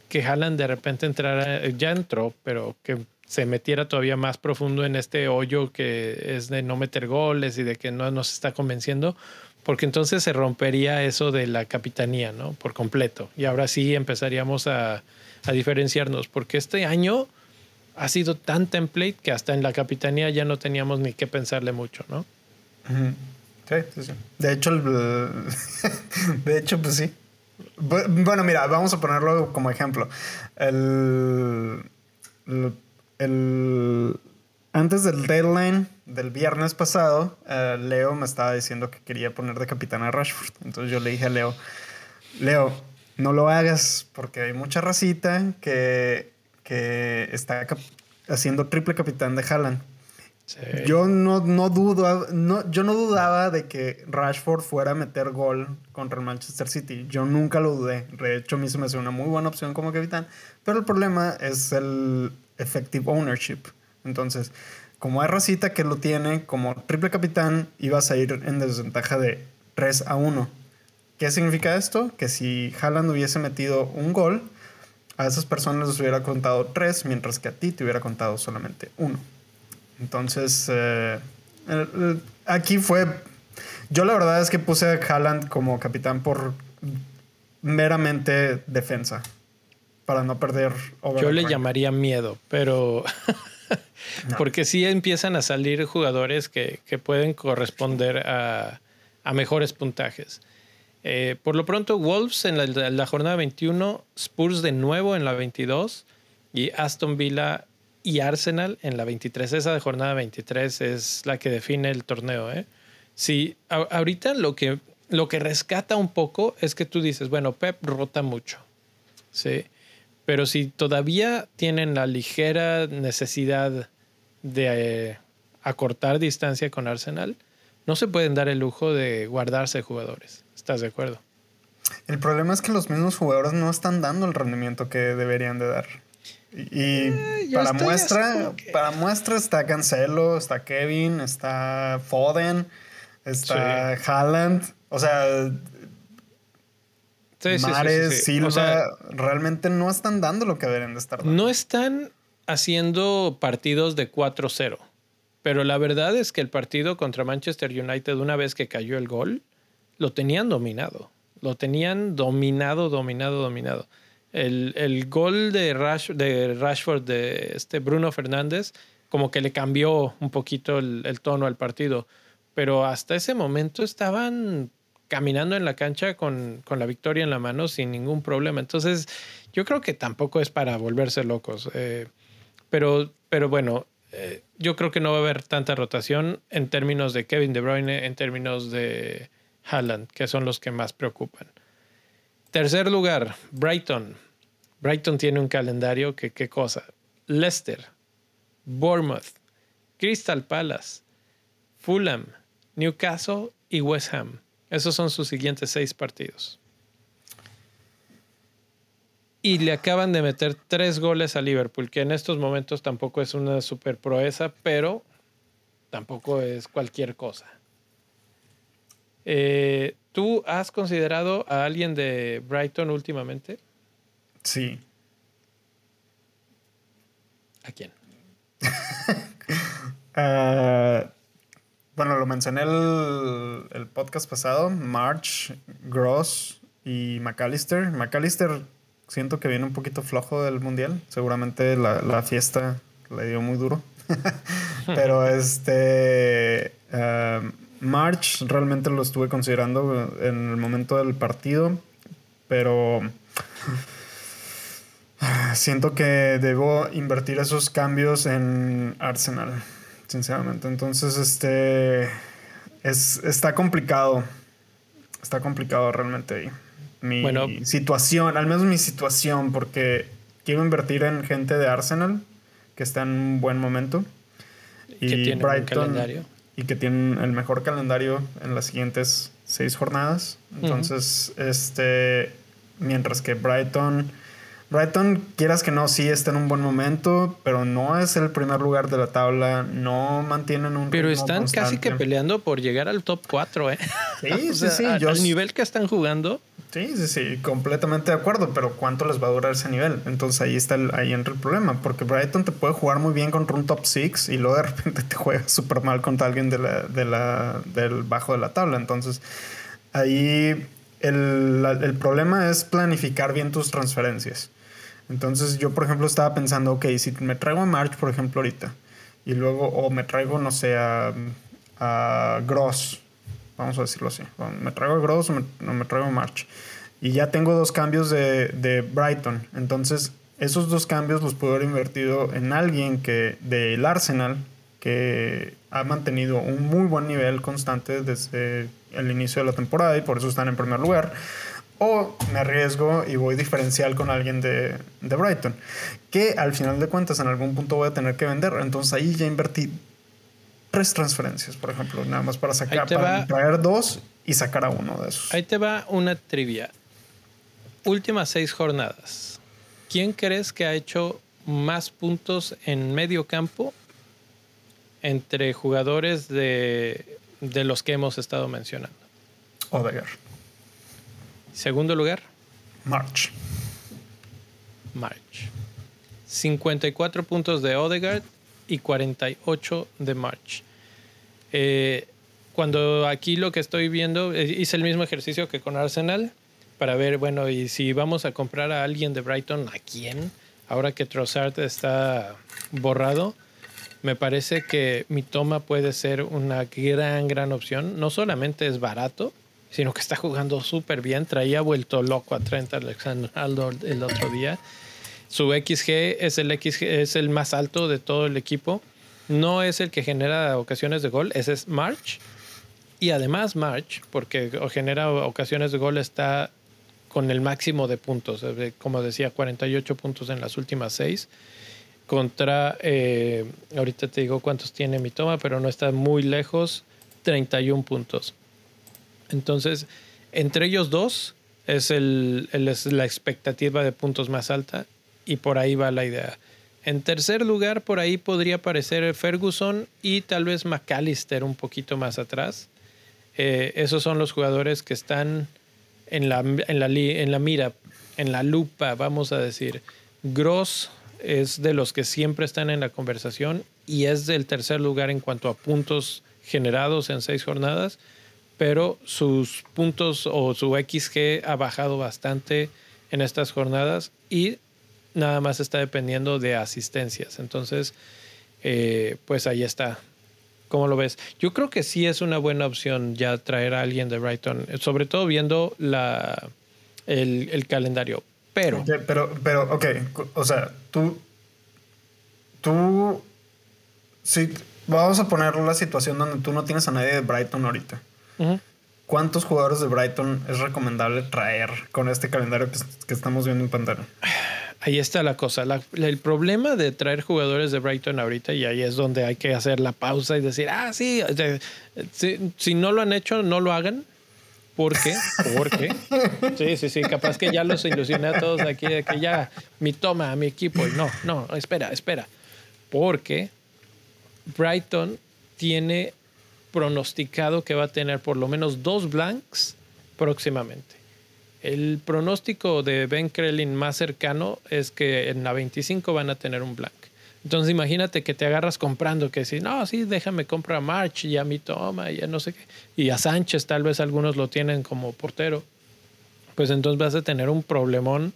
que Haaland de repente entrara, ya entró, pero que se metiera todavía más profundo en este hoyo que es de no meter goles y de que no nos está convenciendo, porque entonces se rompería eso de la capitanía, ¿no? Por completo. Y ahora sí empezaríamos a, diferenciarnos, porque este año ha sido tan template que hasta en la capitanía ya no teníamos ni que pensarle mucho, ¿no? Sí, sí, sí. De hecho, de hecho, pues sí. Bueno, mira, vamos a ponerlo como ejemplo. el, el, antes del deadline del viernes pasado, eh, Leo me estaba diciendo que quería poner de capitán a Rashford. Entonces yo le dije a Leo, Leo, no lo hagas porque hay mucha racita que, que está haciendo triple capitán de Haaland. Yo no, no dudo, no, yo no dudaba de que Rashford fuera a meter gol contra el Manchester City. Yo nunca lo dudé. De hecho, a mí se me hace una muy buena opción como capitán. Pero el problema es el, effective ownership. Entonces, como hay racita que lo tiene como triple capitán, ibas a ir en desventaja de 3 a 1. ¿Qué significa esto? Que si Haaland hubiese metido un gol, a esas personas les hubiera contado 3, mientras que a ti te hubiera contado solamente 1. Entonces, eh, aquí fue... Yo la verdad es que puse a Haaland como capitán por meramente defensa para no perder. Yo le llamaría miedo, pero porque sí empiezan a salir jugadores que, pueden corresponder a, mejores puntajes. Eh, por lo pronto, Wolves en la, jornada 21, Spurs de nuevo en la 22 y Aston Villa y Arsenal en la 23. Esa de jornada 23 es la que define el torneo. ¿eh? Sí, ahorita lo que, lo que rescata un poco es que tú dices, bueno, Pep rota mucho. Sí. Pero si todavía tienen la ligera necesidad de eh, acortar distancia con Arsenal, no se pueden dar el lujo de guardarse jugadores. ¿Estás de acuerdo? El problema es que los mismos jugadores no están dando el rendimiento que deberían de dar. Y, eh, para muestra, para muestra está Cancelo, está Kevin, está Foden, está Haaland. O sea, Mares, Silva, realmente no están dando lo que deben de estar dando. No están haciendo partidos de 4-0. Pero la verdad es que el partido contra Manchester United, una vez que cayó el gol, lo tenían dominado. Lo tenían dominado, dominado, dominado. El, gol de, de Rashford, de este Bruno Fernández, como que le cambió un poquito el, el tono al partido. Pero hasta ese momento estaban caminando en la cancha con, la victoria en la mano sin ningún problema. Entonces, yo creo que tampoco es para volverse locos. Eh, pero, pero bueno, eh, yo creo que no va a haber tanta rotación en términos de Kevin De Bruyne, en términos de Haaland, que son los que más preocupan. Tercer lugar, Brighton. Brighton tiene un calendario que qué cosa. Leicester, Bournemouth, Crystal Palace, Fulham, Newcastle y West Ham. Esos son sus siguientes seis partidos. Y le acaban de meter tres goles a Liverpool, que en estos momentos tampoco es una super proeza, pero tampoco es cualquier cosa. Eh, ¿Tú has considerado a alguien de Brighton últimamente? Sí. ¿A quién? uh, Bueno, lo mencioné el, el podcast pasado, March, Gross y McAllister. McAllister siento que viene un poquito flojo del mundial. Seguramente la, la fiesta le dio muy duro. Pero este. Eh, March realmente lo estuve considerando en el momento del partido. Pero. Siento que debo invertir esos cambios en Arsenal. Sinceramente. Entonces, este. Es, está complicado. Está complicado realmente ahí. Mi situación, al menos mi situación, porque quiero invertir en gente de Arsenal que está en un buen momento. Y que tiene Brighton, calendario. Y que tienen el mejor calendario en las siguientes seis jornadas. Entonces, este. Mientras que Brighton. Brighton, quieras que no, sí está en un buen momento, pero no es el primer lugar de la tabla, no mantienen un. Pero están casi que peleando por llegar al top 4, ¿eh? Sí, sí, sí. Al nivel que están jugando, Sí, sí, sí, completamente de acuerdo, pero ¿cuánto les va a durar ese nivel? Entonces ahí está el, ahí entra el problema, porque Brighton te puede jugar muy bien contra un top 6 y luego de repente te juega súper mal contra alguien de la, de la, del bajo de la tabla. Entonces ahí el, el problema es planificar bien tus transferencias. Entonces yo, por ejemplo, estaba pensando, ok, si me traigo a March, por ejemplo, ahorita, y luego, o me traigo, no sé, a, a Gross, vamos a decirlo así. me traigo a Gross o me, traigo a March. Y ya tengo dos cambios de, de, Brighton. Entonces, esos dos cambios los puedo haber invertido en alguien que del Arsenal, que ha mantenido un muy buen nivel constante desde el inicio de la temporada y por eso están en primer lugar. O me arriesgo y voy diferencial con alguien de, de Brighton, que al final de cuentas en algún punto voy a tener que vender. Entonces ahí ya invertí tres transferencias, por ejemplo, nada más para sacar, para traer dos y sacar a uno de esos. Ahí te va una trivia. Últimas seis jornadas. ¿Quién crees que ha hecho más puntos en medio campo entre jugadores de, de los que hemos estado mencionando? Odegaard. Segundo lugar. March. March. 54 puntos de Odegaard y 48 de March. Eh, cuando aquí lo que estoy viendo, eh, hice el mismo ejercicio que con Arsenal para ver, bueno, y si vamos a comprar a alguien de Brighton, ¿a quién? Ahora que Trossard está borrado, me parece que mi toma puede ser una gran, gran opción. No solamente es barato, sino que está jugando súper bien. Traía vuelto loco a Trent Alexander-Arnold el otro día. Su XG es el, XG, es el más alto de todo el equipo. No es el que genera ocasiones de gol, ese es March. Y además March, porque genera ocasiones de gol, está con el máximo de puntos. Como decía, 48 puntos en las últimas seis. Contra, eh, ahorita te digo cuántos tiene mi toma, pero no está muy lejos, 31 puntos. Entonces, entre ellos dos es, la expectativa de puntos más alta y por ahí va la idea. En tercer lugar, por ahí podría aparecer Ferguson y tal vez McAllister un poquito más atrás. Eh, esos son los jugadores que están en, la, en la mira, en la lupa, vamos a decir. Gross es de los que siempre están en la conversación y es del tercer lugar en cuanto a puntos generados en seis jornadas, pero sus puntos o su XG ha bajado bastante en estas jornadas y nada más está dependiendo de asistencias. Entonces, eh, pues ahí está. ¿Cómo lo ves? Yo creo que sí es una buena opción ya traer a alguien de Brighton, sobre todo viendo la, el, calendario. Pero. pero, pero, ok, o sea, tú. Tú. Sí, vamos a poner la situación donde tú no tienes a nadie de Brighton ahorita. ¿Cuántos jugadores de Brighton es recomendable traer con este calendario que, que estamos viendo en pantalla? Ahí está la cosa. el problema de traer jugadores de Brighton ahorita, y ahí es donde hay que hacer la pausa y decir, ah, sí, si, no lo han hecho, no lo hagan. ¿Por qué? Porque sí, sí, sí, capaz que ya los ilusioné a todos aquí de que ya mi toma a mi equipo. Y no, no, espera, espera. Porque Brighton tiene pronosticado que va a tener por lo menos dos blanks próximamente. El pronóstico de Ben Krellin más cercano es que en la 25 van a tener un blank. Entonces imagínate que te agarras comprando, que si no, sí, déjame comprar a March y a mi toma y a no sé qué. Y a Sánchez tal vez algunos lo tienen como portero. Pues entonces vas a tener un problemón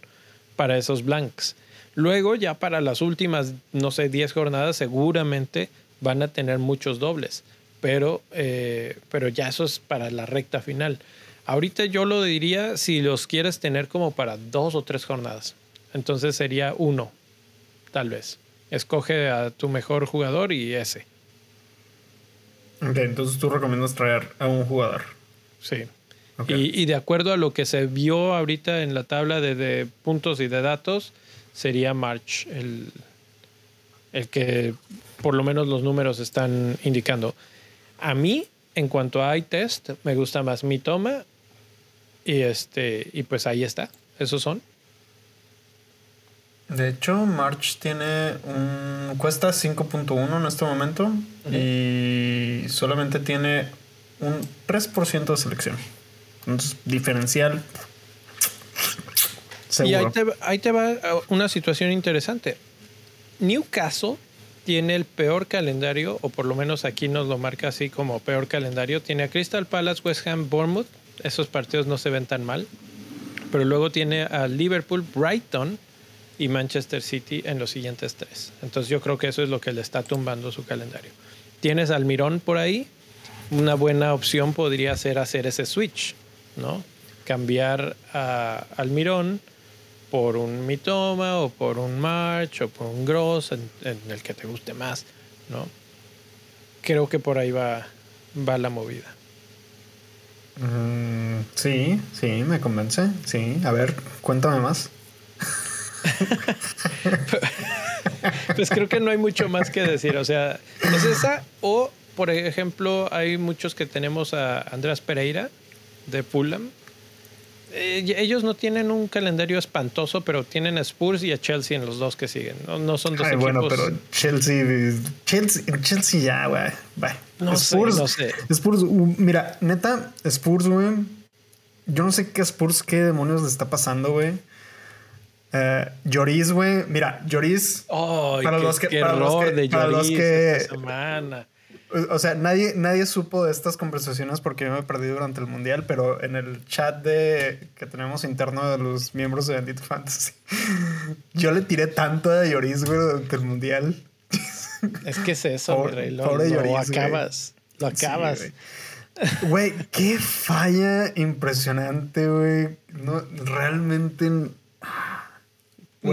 para esos blanks. Luego ya para las últimas, no sé, 10 jornadas seguramente van a tener muchos dobles, pero, eh, pero ya eso es para la recta final. Ahorita yo lo diría si los quieres tener como para dos o tres jornadas. Entonces sería uno, tal vez. Escoge a tu mejor jugador y ese. Ok, entonces tú recomiendas traer a un jugador. Sí. Y, de acuerdo a lo que se vio ahorita en la tabla de, puntos y de datos, sería March el, el que por lo menos los números están indicando. A mí, en cuanto a test, me gusta más mi toma y este y pues ahí está. Esos son. De hecho, March tiene un. cuesta 5.1 en este momento. Y solamente tiene un 3% de selección. Entonces, diferencial. Y ahí te, ahí te va una situación interesante. Newcastle tiene el peor calendario, o por lo menos aquí nos lo marca así como peor calendario. Tiene a Crystal Palace, West Ham, Bournemouth. Esos partidos no se ven tan mal. Pero luego tiene a Liverpool, Brighton, y Manchester City en los siguientes tres. Entonces yo creo que eso es lo que le está tumbando su calendario. Tienes Almirón por ahí. Una buena opción podría ser hacer ese switch, ¿no? Cambiar a Almirón por un Mitoma o por un March o por un Gross en, el que te guste más, ¿no? Creo que por ahí va, va la movida. Mm, sí, sí, me convence. Sí, a ver, cuéntame más. pues creo que no hay mucho más que decir. O sea, es esa. O, por ejemplo, hay muchos que tenemos a Andrés Pereira de Fulham. Eh, ellos no tienen un calendario espantoso, pero tienen a Spurs y a Chelsea en los dos que siguen. No, son dos Ay, Bueno, pero Chelsea, Chelsea, Chelsea ya, güey. No Spurs, no sé. Spurs, mira, neta, Spurs, güey. Yo no sé qué Spurs, qué demonios le está pasando, güey. Eh, Lloris, güey. Mira, Lloris. para, los que, para, los que, de para los que. semana. O sea, nadie, nadie supo de estas conversaciones porque yo me perdí durante el mundial, pero en el chat de que tenemos interno de los miembros de Bendito Fantasy, yo le tiré tanto a Lloris, güey, durante el mundial. Es que es eso, pobre, Lo, acabas. Lo acabas. güey, qué falla impresionante, güey. No, realmente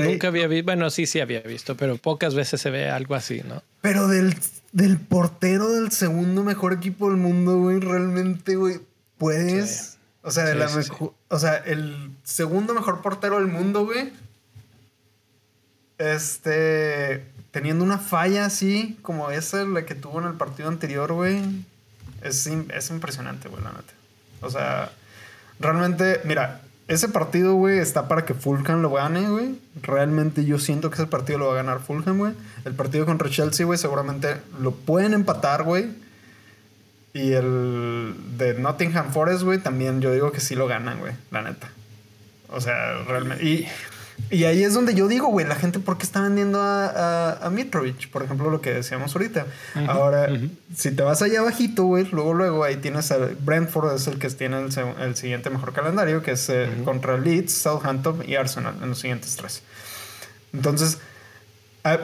Nunca había visto, bueno, sí, sí había visto, pero pocas veces se ve algo así, ¿no? Pero del, del portero del segundo mejor equipo del mundo, güey, realmente, güey, puedes. O sea, de la o sea, el segundo mejor portero del mundo, güey. Este. Teniendo una falla así, como esa, la que tuvo en el partido anterior, güey. Es, es impresionante, güey, la neta. O sea, realmente, mira, ese partido, güey, está para que Fulham lo gane, güey. Realmente yo siento que ese partido lo va a ganar Fulham, güey. El partido contra Chelsea, güey, seguramente lo pueden empatar, güey. Y el de Nottingham Forest, güey, también yo digo que sí lo ganan, güey, la neta. O sea, realmente. Y y ahí es donde yo digo, güey, la gente, ¿por qué está vendiendo a, a, Mitrovic? Por ejemplo, lo que decíamos ahorita. Ahora, si te vas allá abajito, güey, luego, luego ahí tienes a Brentford, es el que tiene el, siguiente mejor calendario, que es eh, contra Leeds, Southampton y Arsenal en los siguientes tres. Entonces,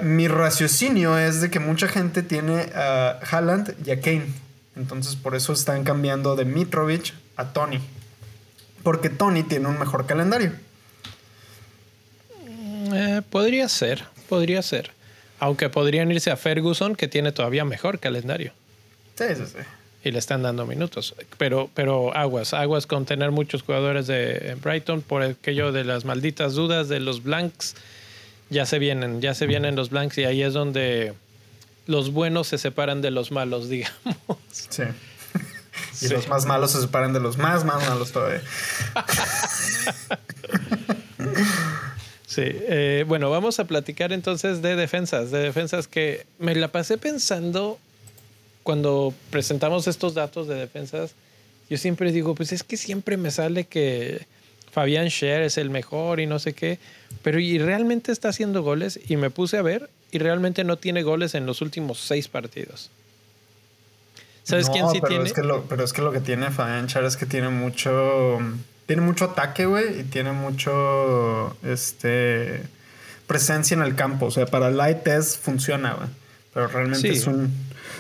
mi raciocinio es de que mucha gente tiene a Haaland y a Kane. Entonces, por eso están cambiando de Mitrovic a Tony. Porque Tony tiene un mejor calendario. Eh, podría ser, podría ser. Aunque podrían irse a Ferguson, que tiene todavía mejor calendario. Sí, sí, sí. Y le están dando minutos. Pero, pero aguas, aguas con tener muchos jugadores de Brighton por aquello de las malditas dudas de los blanks. Ya se vienen, ya se vienen los blanks y ahí es donde los buenos se separan de los malos, digamos. Sí. Y los más malos se separan de los más, más malos todavía. Sí, eh, bueno, vamos a platicar entonces de defensas, de defensas que me la pasé pensando cuando presentamos estos datos de defensas. Yo siempre digo, pues es que siempre me sale que Fabián Scher es el mejor y no sé qué, pero y realmente está haciendo goles y me puse a ver y realmente no tiene goles en los últimos seis partidos. ¿Sabes quién sí tiene? pero es que lo que tiene Fabián Scher es que tiene mucho tiene mucho ataque, güey, y tiene mucho este presencia en el campo. O sea, para light test funciona, güey. Pero realmente es un.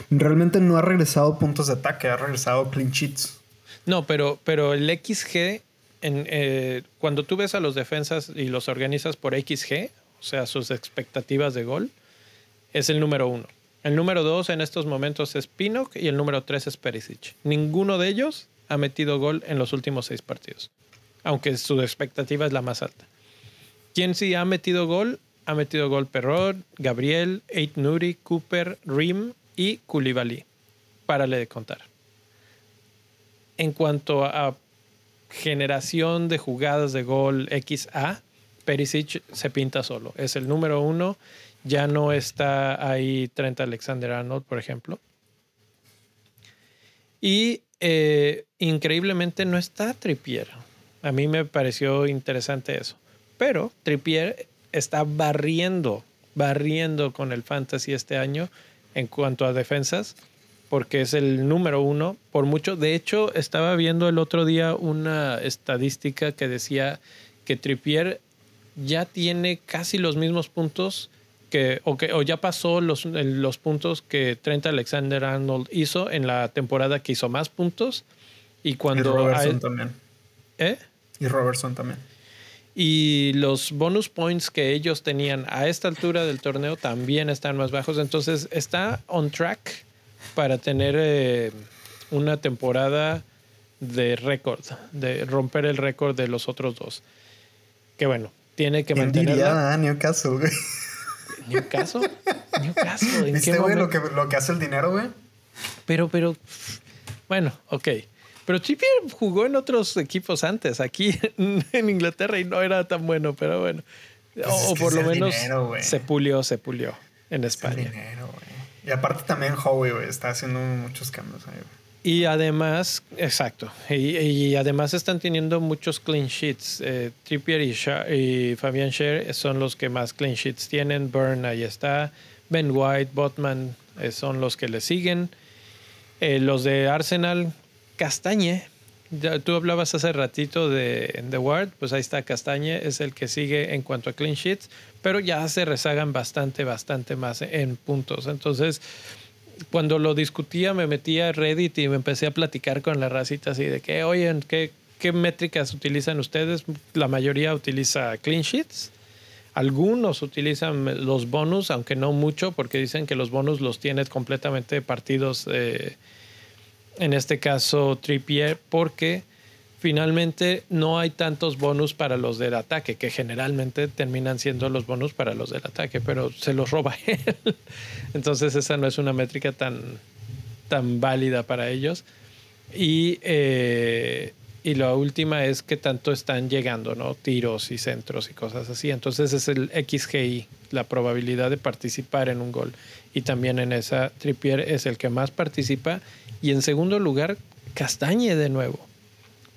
Realmente no ha regresado puntos de ataque, ha regresado clean sheets. No, pero, pero el XG, en, eh, cuando tú ves a los defensas y los organizas por XG, o sea, sus expectativas de gol, es el número uno. El número dos en estos momentos es Pinnock y el número tres es Perisic. Ninguno de ellos ha metido gol en los últimos seis partidos, aunque su expectativa es la más alta. ¿Quién sí ha metido gol? Ha metido gol Perrot, Gabriel, Eit Nuri, Cooper, Rim y Koulibaly. Párale de contar. En cuanto a generación de jugadas de gol XA, Perisic se pinta solo. Es el número uno. Ya no está ahí Trent Alexander Arnold, por ejemplo. Y eh, increíblemente no está Trippier. A mí me pareció interesante eso. Pero Trippier está barriendo, barriendo con el fantasy este año en cuanto a defensas, porque es el número uno por mucho. De hecho, estaba viendo el otro día una estadística que decía que Trippier ya tiene casi los mismos puntos que o, que, o ya pasó los, los puntos que Trent Alexander Arnold hizo en la temporada que hizo más puntos. Y cuando. Y Robertson también. ¿Eh? Y Robertson también. Y los bonus points que ellos tenían a esta altura del torneo también están más bajos. Entonces está on track para tener eh, una temporada de récord, de romper el récord de los otros dos. Que bueno, tiene que mantenerla. Diría, Newcastle, güey. Newcastle. Newcastle. ¿En ¿Viste, güey, lo que, lo que hace el dinero, güey? Pero, pero. Bueno, ok. Pero Trippier jugó en otros equipos antes, aquí en Inglaterra, y no era tan bueno, pero bueno. Pues o, por lo menos dinero, se pulió, se pulió en Es el España. dinero, güey. Y aparte también Howie, güey, está haciendo muchos cambios ahí, güey. Y además, exacto, y, además están teniendo muchos clean sheets. Eh, Trippier y, Sha- Fabian Scher son los que más clean sheets tienen. Burn ahí está. Ben White, Botman eh, son los que le siguen. Eh, los de Arsenal, Castañe. Ya, tú hablabas hace ratito de, de Ward, pues ahí está Castañe, es el que sigue en cuanto a clean sheets, pero ya se rezagan bastante, bastante más en puntos. Entonces, cuando lo discutía, me metí a Reddit y me empecé a platicar con la racita así de que, oye, ¿qué, qué métricas utilizan ustedes? La mayoría utiliza clean sheets. Algunos utilizan los bonus, aunque no mucho, porque dicen que los bonus los tienes completamente partidos, eh, en este caso Trippier, porque finalmente no hay tantos bonus para los del ataque, que generalmente terminan siendo los bonus para los del ataque, pero se los roba él. Entonces esa no es una métrica tan, tan válida para ellos. Y, eh, y la última es que tanto están llegando, ¿no? Tiros y centros y cosas así. Entonces es el XGI, la probabilidad de participar en un gol. Y también en esa Trippier es el que más participa. Y en segundo lugar, Castañe de nuevo.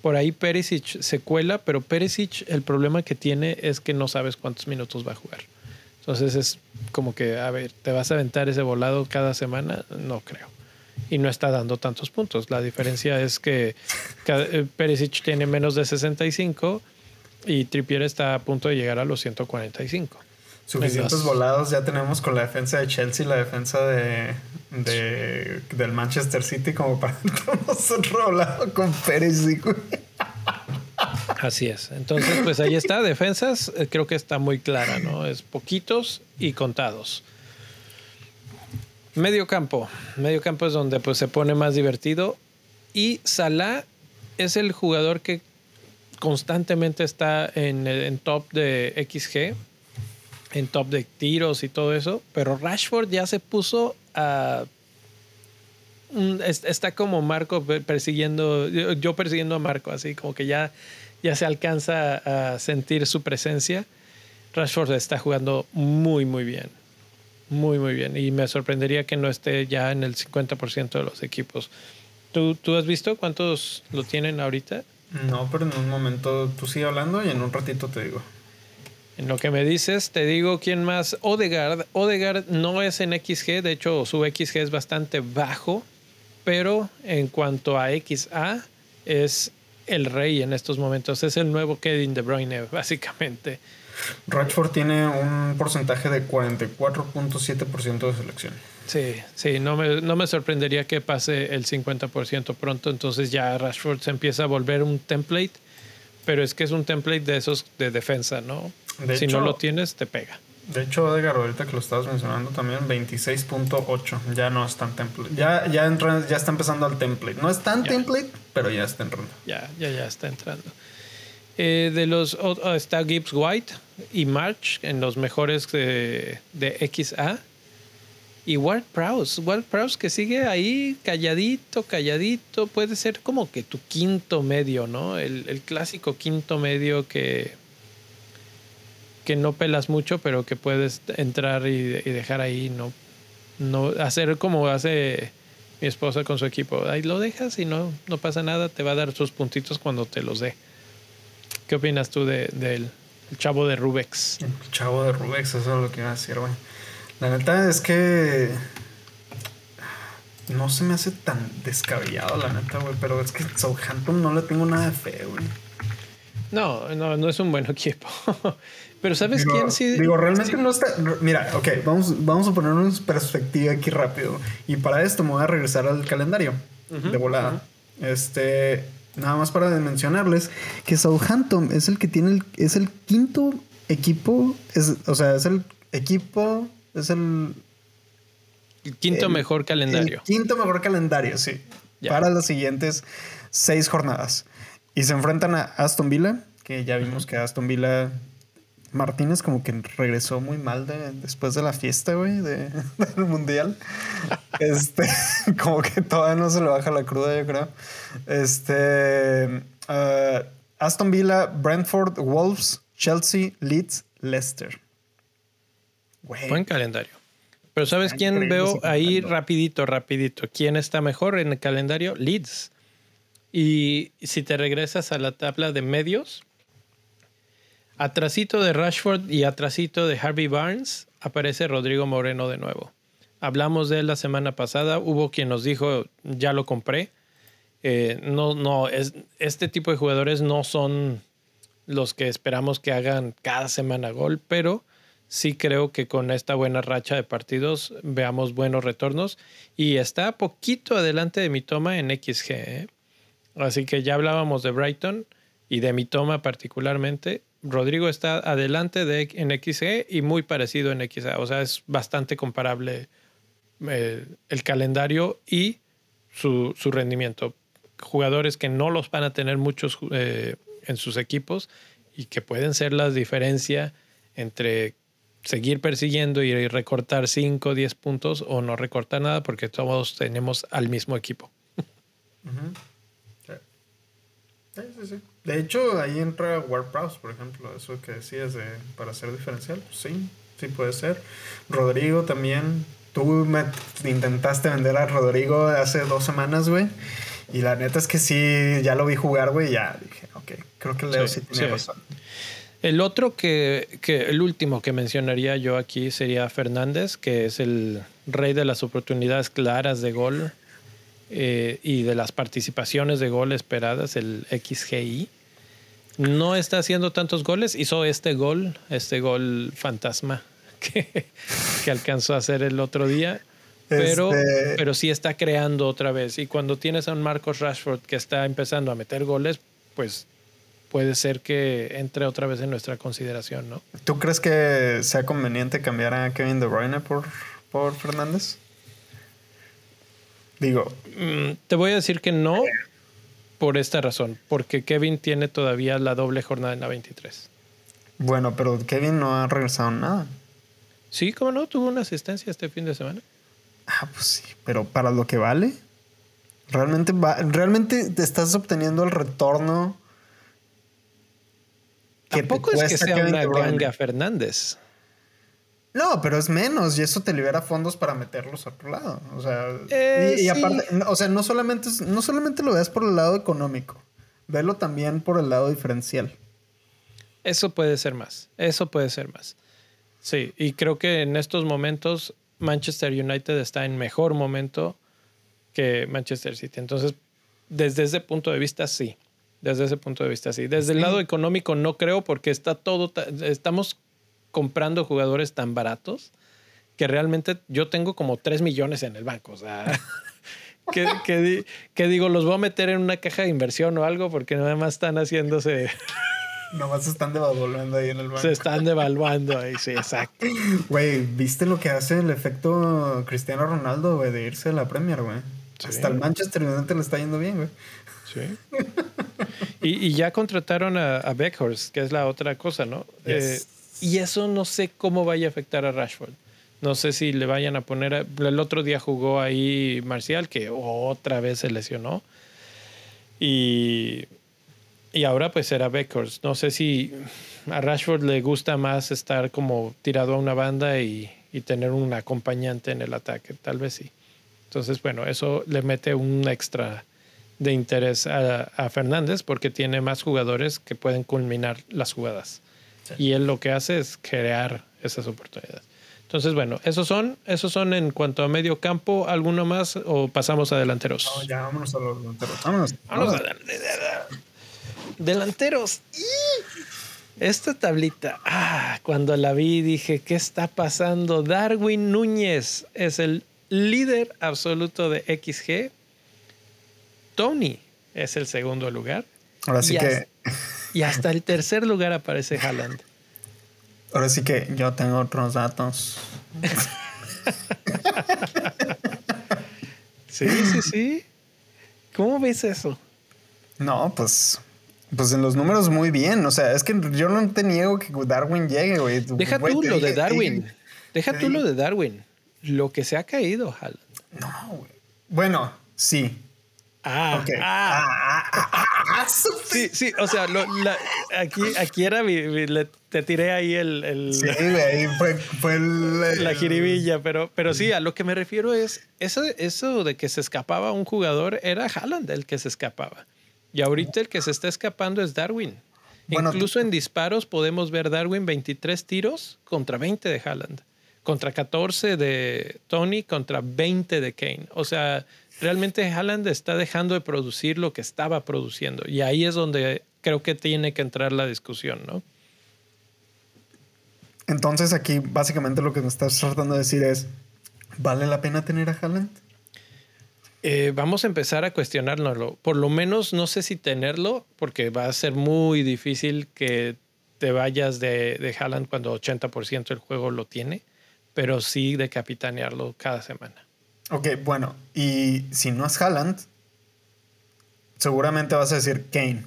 Por ahí Perisic se cuela, pero Perisic el problema que tiene es que no sabes cuántos minutos va a jugar. Entonces es como que, a ver, ¿te vas a aventar ese volado cada semana? No creo. Y no está dando tantos puntos. La diferencia es que eh, Perisic tiene menos de 65 y Trippier está a punto de llegar a los 145. Suficientes volados ya tenemos con la defensa de Chelsea y la defensa de, de- del Manchester City como para tenernos otro volado con Pérez, güey. Así es. Entonces, pues ahí está. Defensas, eh, creo que está muy clara, ¿no? Es poquitos y contados. Medio campo. Medio campo es donde pues se pone más divertido. Y Salah es el jugador que constantemente está en, en top de XG, en top de tiros y todo eso. Pero Rashford ya se puso a es- está como Marco per- persiguiendo, yo- persiguiendo a Marco, así como que ya, ya se alcanza a sentir su presencia. Rashford está jugando muy, muy bien. Muy, muy bien. Y me sorprendería que no esté ya en el 50% de los equipos. ¿Tú, ¿Tú has visto cuántos lo tienen ahorita? No, pero en un momento tú sigue hablando y en un ratito te digo. En lo que me dices, te digo quién más. Odegaard. Odegaard no es en XG, de hecho su XG es bastante bajo, pero en cuanto a XA es el rey en estos momentos. Es el nuevo Kevin De Bruyne, básicamente. Rashford tiene un porcentaje de 44.7% de selección. Sí, sí, no me, no me sorprendería que pase el 50% pronto, entonces ya Rashford se empieza a volver un template, pero es que es un template de esos de defensa, ¿no? Si no lo tienes, te pega. De hecho, Edgar, ahorita que lo estabas mencionando también, 26.8. Ya no es tan template. Ya, ya, entra, ya está empezando al template. No es tan template, pero ya está entrando. Ya, ya, ya está entrando. Eh, de los oh, está Gibbs White y March en los mejores de, de XA. Y Ward Prowse, Ward Prowse que sigue ahí calladito, calladito, puede ser como que tu quinto medio, ¿no? El, el clásico quinto medio que, que no pelas mucho, pero que puedes entrar y, dejar ahí, no, no hacer como hace mi esposa con su equipo. Ahí lo dejas y no, no pasa nada, te va a dar sus puntitos cuando te los dé. ¿Qué opinas tú del de, chavo de Rubex? El chavo de Rubex, eso es lo que iba a decir, güey. La neta es que no se me hace tan descabellado, la neta, güey. Pero es que Southampton no le tengo nada de fe, güey. No, no, no es un buen equipo. Pero ¿sabes quién sí? Digo, realmente no está. Mira, ok, vamos, vamos a ponernos perspectiva aquí rápido. Y para esto me voy a regresar al calendario de volada. Este. Nada más para mencionarles que Southampton es el que tiene el, es el quinto equipo. Es, o sea, es el equipo. Es el. El quinto mejor calendario. El quinto mejor calendario, sí. Para las siguientes seis jornadas. Y se enfrentan a Aston Villa, que ya vimos que Aston Villa Martínez como que regresó muy mal después de la fiesta, güey, de, del mundial. Este, como que todavía no se le baja la cruda, yo creo. Este, uh, Aston Villa, Brentford, Wolves, Chelsea, Leeds, Leicester. Buen calendario. Pero ¿sabes quién veo ahí rapidito, rapidito? ¿Quién está mejor en el calendario? Leeds. Y si te regresas a la tabla de medios, Atrasito de Rashford y atrasito de Harvey Barnes aparece Rodrigo Moreno de nuevo. Hablamos de él la semana pasada, hubo quien nos dijo, ya lo compré. Eh, no, no, es, este tipo de jugadores no son los que esperamos que hagan cada semana gol, pero sí creo que con esta buena racha de partidos veamos buenos retornos y está poquito adelante de mi toma en XG. ¿eh? Así que ya hablábamos de Brighton y de mi toma particularmente. Rodrigo está adelante de, en XE y muy parecido en XA. O sea, es bastante comparable eh, el calendario y su, rendimiento. Jugadores que no los van a tener muchos eh, en sus equipos y que pueden ser la diferencia entre seguir persiguiendo y recortar 5 o 10 puntos o no recortar nada porque todos tenemos al mismo equipo. Sí, sí, sí. De hecho, ahí entra WordPress, por ejemplo, eso que decías de para ser diferencial. Sí, sí puede ser. Rodrigo también. Tú me intentaste vender a Rodrigo hace dos semanas, güey. Y la neta es que sí, ya lo vi jugar, güey. Ya dije, ok, creo que Leo sí, tiene razón. El otro que, que, el último que mencionaría yo aquí sería Fernández, que es el rey de las oportunidades claras de gol eh, y de las participaciones de gol esperadas, el XGI. No está haciendo tantos goles, hizo este gol, este gol fantasma que, que alcanzó a hacer el otro día. Pero, este pero sí está creando otra vez. Y cuando tienes a un Marcos Rashford que está empezando a meter goles, pues puede ser que entre otra vez en nuestra consideración, ¿no? ¿Tú crees que sea conveniente cambiar a Kevin De Bruyne por, por Fernández? Digo. Mm, te voy a decir que no por esta razón, porque Kevin tiene todavía la doble jornada en la 23. Bueno, pero Kevin no ha regresado nada. Sí, ¿cómo no? Tuvo una asistencia este fin de semana. Ah, pues sí, pero para lo que vale, realmente, va, realmente te estás obteniendo el retorno. Que Tampoco es que sea una ganga Fernández. No, pero es menos y eso te libera fondos para meterlos a otro lado. O sea, y, eh, aparte, o sea, no solamente, no solamente lo veas por el lado económico, velo también por el lado diferencial. Eso puede ser más, eso puede ser más. Sí, y creo que en estos momentos Manchester United está en mejor momento que Manchester City. Entonces, desde ese punto de vista, sí. desde ese punto de vista, sí. Desde el lado económico no creo porque está todo, estamos comprando jugadores tan baratos que realmente yo tengo como 3 millones en el banco. O sea, que, que, digo, los voy a meter en una caja de inversión o algo porque nada más están haciéndose... Nomás se están devaluando ahí en el banco. Se están devaluando ahí, sí, exacto. Güey, ¿viste lo que hace el efecto Cristiano Ronaldo, güey, de irse a la Premier, güey? Hasta el Manchester United le está yendo bien, güey. Sí. y, ya contrataron a, a Beckhorst, que es la otra cosa, ¿no? Eh, y eso no sé cómo vaya a afectar a Rashford. No sé si le vayan a poner. el otro día jugó ahí Marcial, que otra vez se lesionó. Y, y ahora pues será Beckers. No sé si a Rashford le gusta más estar como tirado a una banda y, y tener un acompañante en el ataque. Tal vez sí. Entonces, bueno, eso le mete un extra de interés a, a Fernández porque tiene más jugadores que pueden culminar las jugadas. Y él lo que hace es crear esas oportunidades. Entonces, bueno, esos son, esos son en cuanto a medio campo. ¿Alguno más o pasamos a delanteros? No, ya vámonos a los delanteros. Vámonos. Vámonos a delanteros. Esta tablita, ah, cuando la vi dije, ¿qué está pasando? Darwin Núñez es el líder absoluto de XG. Tony es el segundo lugar. Ahora sí que. y hasta el tercer lugar aparece Haaland. Ahora sí que yo tengo otros datos. sí, sí, sí. ¿Cómo ves eso? No, pues. Pues en los números muy bien. O sea, es que yo no te niego que Darwin llegue, güey. Deja tú lo de Darwin. Deja tú lo de Darwin. Lo que se ha caído, Hal. No, güey. Bueno, sí. Ah, ah. ah, sí, sí, o sea, aquí, aquí era te tiré ahí el, sí, ahí fue, la jiribilla, pero, pero sí, a lo que me refiero es eso, eso de que se escapaba un jugador era Haaland el que se escapaba. Y ahorita el que se está escapando es Darwin. Incluso en disparos podemos ver Darwin 23 tiros contra 20 de Haaland, contra 14 de Tony, contra 20 de Kane. O sea, realmente Haaland está dejando de producir lo que estaba produciendo. Y ahí es donde creo que tiene que entrar la discusión, ¿no? Entonces aquí básicamente lo que me estás tratando de decir es, ¿vale la pena tener a Haaland? Eh, vamos a empezar a cuestionárnoslo. Por lo menos no sé si tenerlo, porque va a ser muy difícil que te vayas de, de Haaland cuando 80% del juego lo tiene, pero sí de capitanearlo cada semana. Ok, bueno, y si no es Haaland, seguramente vas a decir Kane.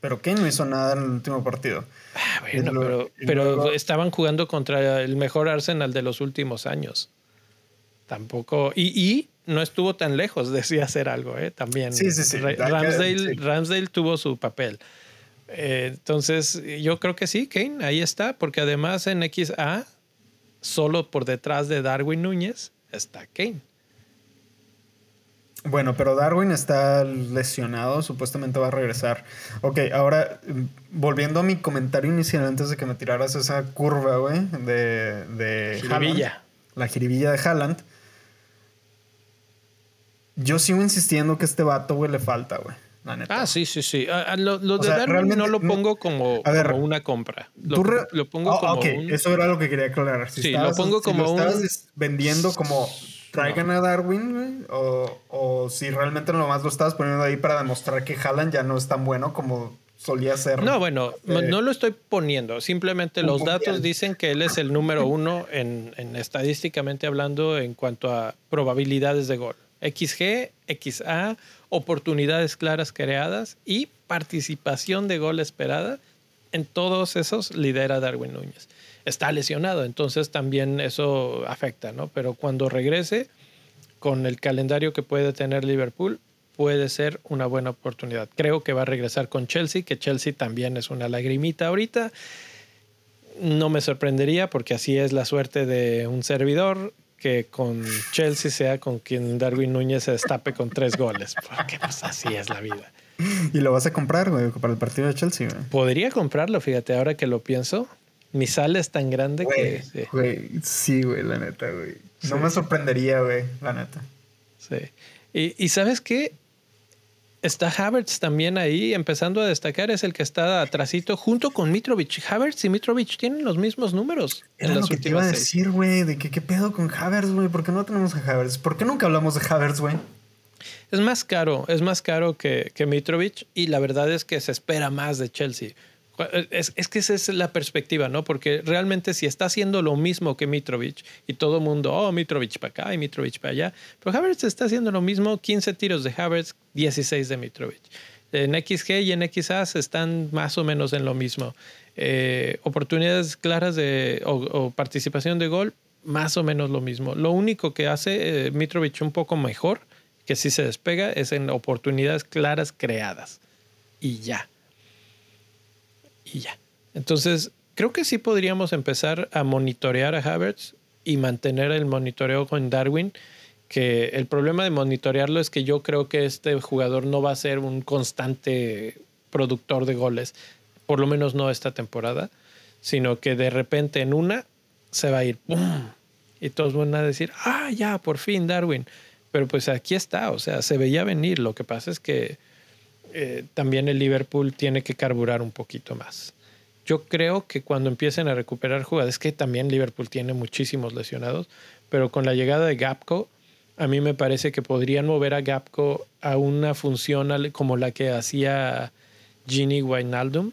Pero Kane no hizo nada en el último partido. Ah, bueno, pero, estaban jugando contra el mejor Arsenal de los últimos años. Tampoco. Y, no estuvo tan lejos, decía hacer algo, ¿eh? También. Sí, sí, sí. Ramsdale, tuvo su papel. Eh, entonces, yo creo que sí, Kane, ahí está, porque además en XA, solo por detrás de Darwin Núñez, está Kane. Bueno, pero Darwin está lesionado, supuestamente va a regresar. Ok, ahora, volviendo a mi comentario inicial antes de que me tiraras esa curva, güey, de, de jiribilla. la jiribilla de Haaland. Yo sigo insistiendo que a este vato, güey, le falta, güey. La neta. Ah, sí, sí, sí. Ah, ah, lo, de Darwin no lo pongo como, una compra. Lo, pongo ah, como. eso era lo que quería aclarar. sí, lo pongo como un. vendiendo como traigan a Darwin, güey, o, o, si realmente nomás lo estabas poniendo ahí para demostrar que Haaland ya no es tan bueno como solía ser. No, bueno, eh, no lo estoy poniendo. Simplemente los datos dicen que él es el número uno en, en, estadísticamente hablando en cuanto a probabilidades de gol. XG, XA, oportunidades claras creadas y participación de gol esperada. En todos esos lidera Darwin Núñez está lesionado, entonces también eso afecta, ¿no? Pero cuando regrese, con el calendario que puede tener Liverpool, puede ser una buena oportunidad. Creo que va a regresar con Chelsea, que Chelsea también es una lagrimita ahorita. No me sorprendería porque así es la suerte de un servidor que con Chelsea sea con quien Darwin Núñez se destape con tres goles, porque pues así es la vida. ¿Y lo vas a comprar, güey, para el partido de Chelsea? Podría comprarlo, fíjate, ahora que lo pienso. Mi sal es tan grande que. Güey, sí, güey, la neta, güey. No me sorprendería, güey, la neta. Sí. Y, y, sabes qué? Está Havertz también ahí, empezando a destacar, es el que está atrasito junto con Mitrovic. Havertz y Mitrovic tienen los mismos números. Era lo que te iba a decir, güey, de que qué pedo con Havertz, güey, ¿por qué no tenemos a Havertz? ¿Por qué nunca hablamos de Havertz, güey? Es más caro, es más caro que, que Mitrovic y la verdad es que se espera más de Chelsea. Es, es, que esa es la perspectiva, ¿no? Porque realmente si está haciendo lo mismo que Mitrovic y todo el mundo, oh, Mitrovic para acá y Mitrovic para allá, pero Havertz está haciendo lo mismo, 15 tiros de Havertz, 16 de Mitrovic. En XG y en XAS están más o menos en lo mismo. Eh, oportunidades claras de, o, participación de gol, más o menos lo mismo. Lo único que hace eh, Mitrovic un poco mejor, que sí se despega, es en oportunidades claras creadas. Y ya y ya. Entonces, creo que sí podríamos empezar a monitorear a Havertz y mantener el monitoreo con Darwin. Que el problema de monitorearlo es que yo creo que este jugador no va a ser un constante productor de goles, por lo menos no esta temporada, sino que de repente en una se va a ir ¡pum! y todos van a decir, ah, ya, por fin Darwin. Pero pues aquí está, o sea, se veía venir. Lo que pasa es que eh, también el Liverpool tiene que carburar un poquito más. Yo creo que cuando empiecen a recuperar jugadas, es que también Liverpool tiene muchísimos lesionados, pero con la llegada de Gapco, a mí me parece que podrían mover a Gapco a una función como la que hacía Gini Wijnaldum.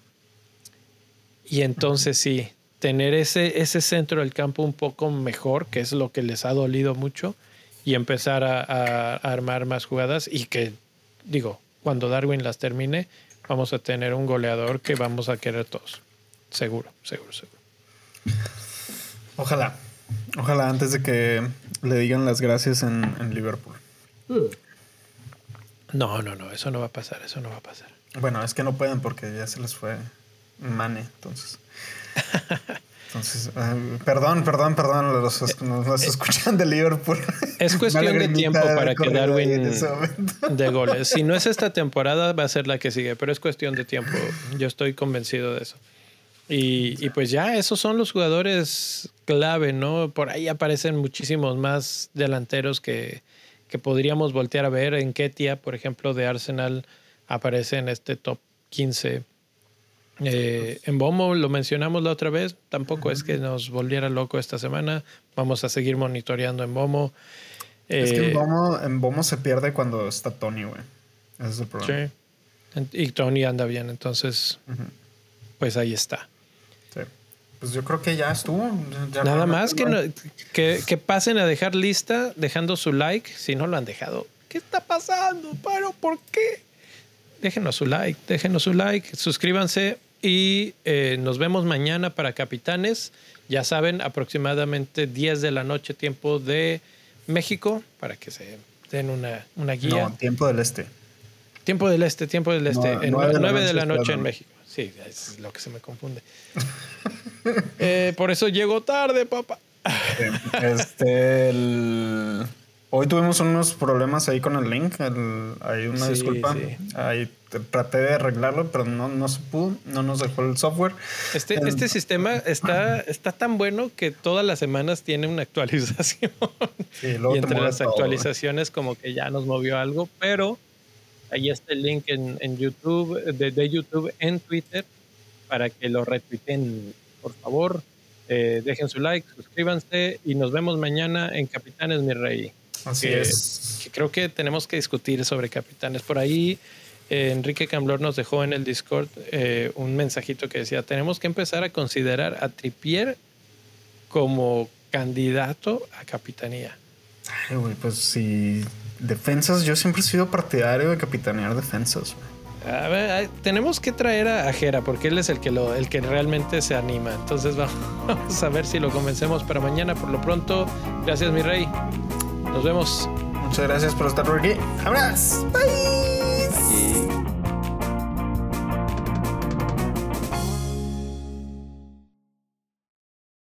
Y entonces sí, tener ese, ese centro del campo un poco mejor, que es lo que les ha dolido mucho, y empezar a armar más jugadas y que, digo, cuando Darwin las termine, vamos a tener un goleador que vamos a querer todos. Seguro, seguro, seguro. Ojalá. Ojalá antes de que le digan las gracias en, Liverpool. No, no, no, eso no va a pasar, eso no va a pasar. Bueno, es que no pueden porque ya se les fue Mane, entonces. Entonces, eh, perdón, perdón, perdón, los, nos, eh, escuchan de Liverpool. Es cuestión de tiempo para que Darwin de goles. Si no es esta temporada, va a ser la que sigue, pero es cuestión de tiempo. Yo estoy convencido de eso. Y, y, pues ya, esos son los jugadores clave, ¿no? Por ahí aparecen muchísimos más delanteros que, que podríamos voltear a ver. En Ketia, por ejemplo, de Arsenal, aparece en este top 15 eh, en Bomo lo mencionamos la otra vez, tampoco es que nos volviera loco esta semana. Vamos a seguir monitoreando en Bomo. es que en Bomo, se pierde cuando está Tony, güey. Ese es el problema. Sí. Y Tony anda bien, entonces, pues ahí está. Sí. Pues yo creo que ya estuvo. Nada más que, que, que pasen a dejar lista dejando su like si no lo han dejado. ¿Qué está pasando? ¿Pero por qué? déjenos su like, déjenos su like, suscríbanse y eh, nos vemos mañana para Capitanes. Ya saben, aproximadamente 10 de la noche, tiempo de México, para que se den una, una guía. No, tiempo del este. Tiempo del este, tiempo del este. en 9 de la noche, en México. Sí, es lo que se me confunde. Eh, por eso llego tarde, papá. este. El... Hoy tuvimos unos problemas ahí con el link. hay una disculpa. Ahí traté de arreglarlo, pero no, no se pudo. No nos dejó el software. Este, este sistema está, está tan bueno que todas las semanas tiene una actualización. y entre las actualizaciones, como que ya nos movió algo, pero ahí está el link en, en YouTube, de, de, YouTube en Twitter, para que lo retuiten, por favor. Eh, dejen su like, suscríbanse y nos vemos mañana en Capitanes Mi Rey. Así es. creo que tenemos que discutir sobre capitanes. Por ahí eh, Enrique Camblor nos dejó en el Discord eh, un mensajito que decía, tenemos que empezar a considerar a Tripier como candidato a capitanía. Ay, güey, pues si defensas, yo siempre he sido partidario de capitanear defensas. A ver, tenemos que traer a, Jera porque él es el que, lo, el que realmente se anima. Entonces vamos a ver si lo convencemos para mañana. Por lo pronto, gracias mi rey. Nos vemos. Muchas gracias por estar por aquí. ¡Abrazos! Bye.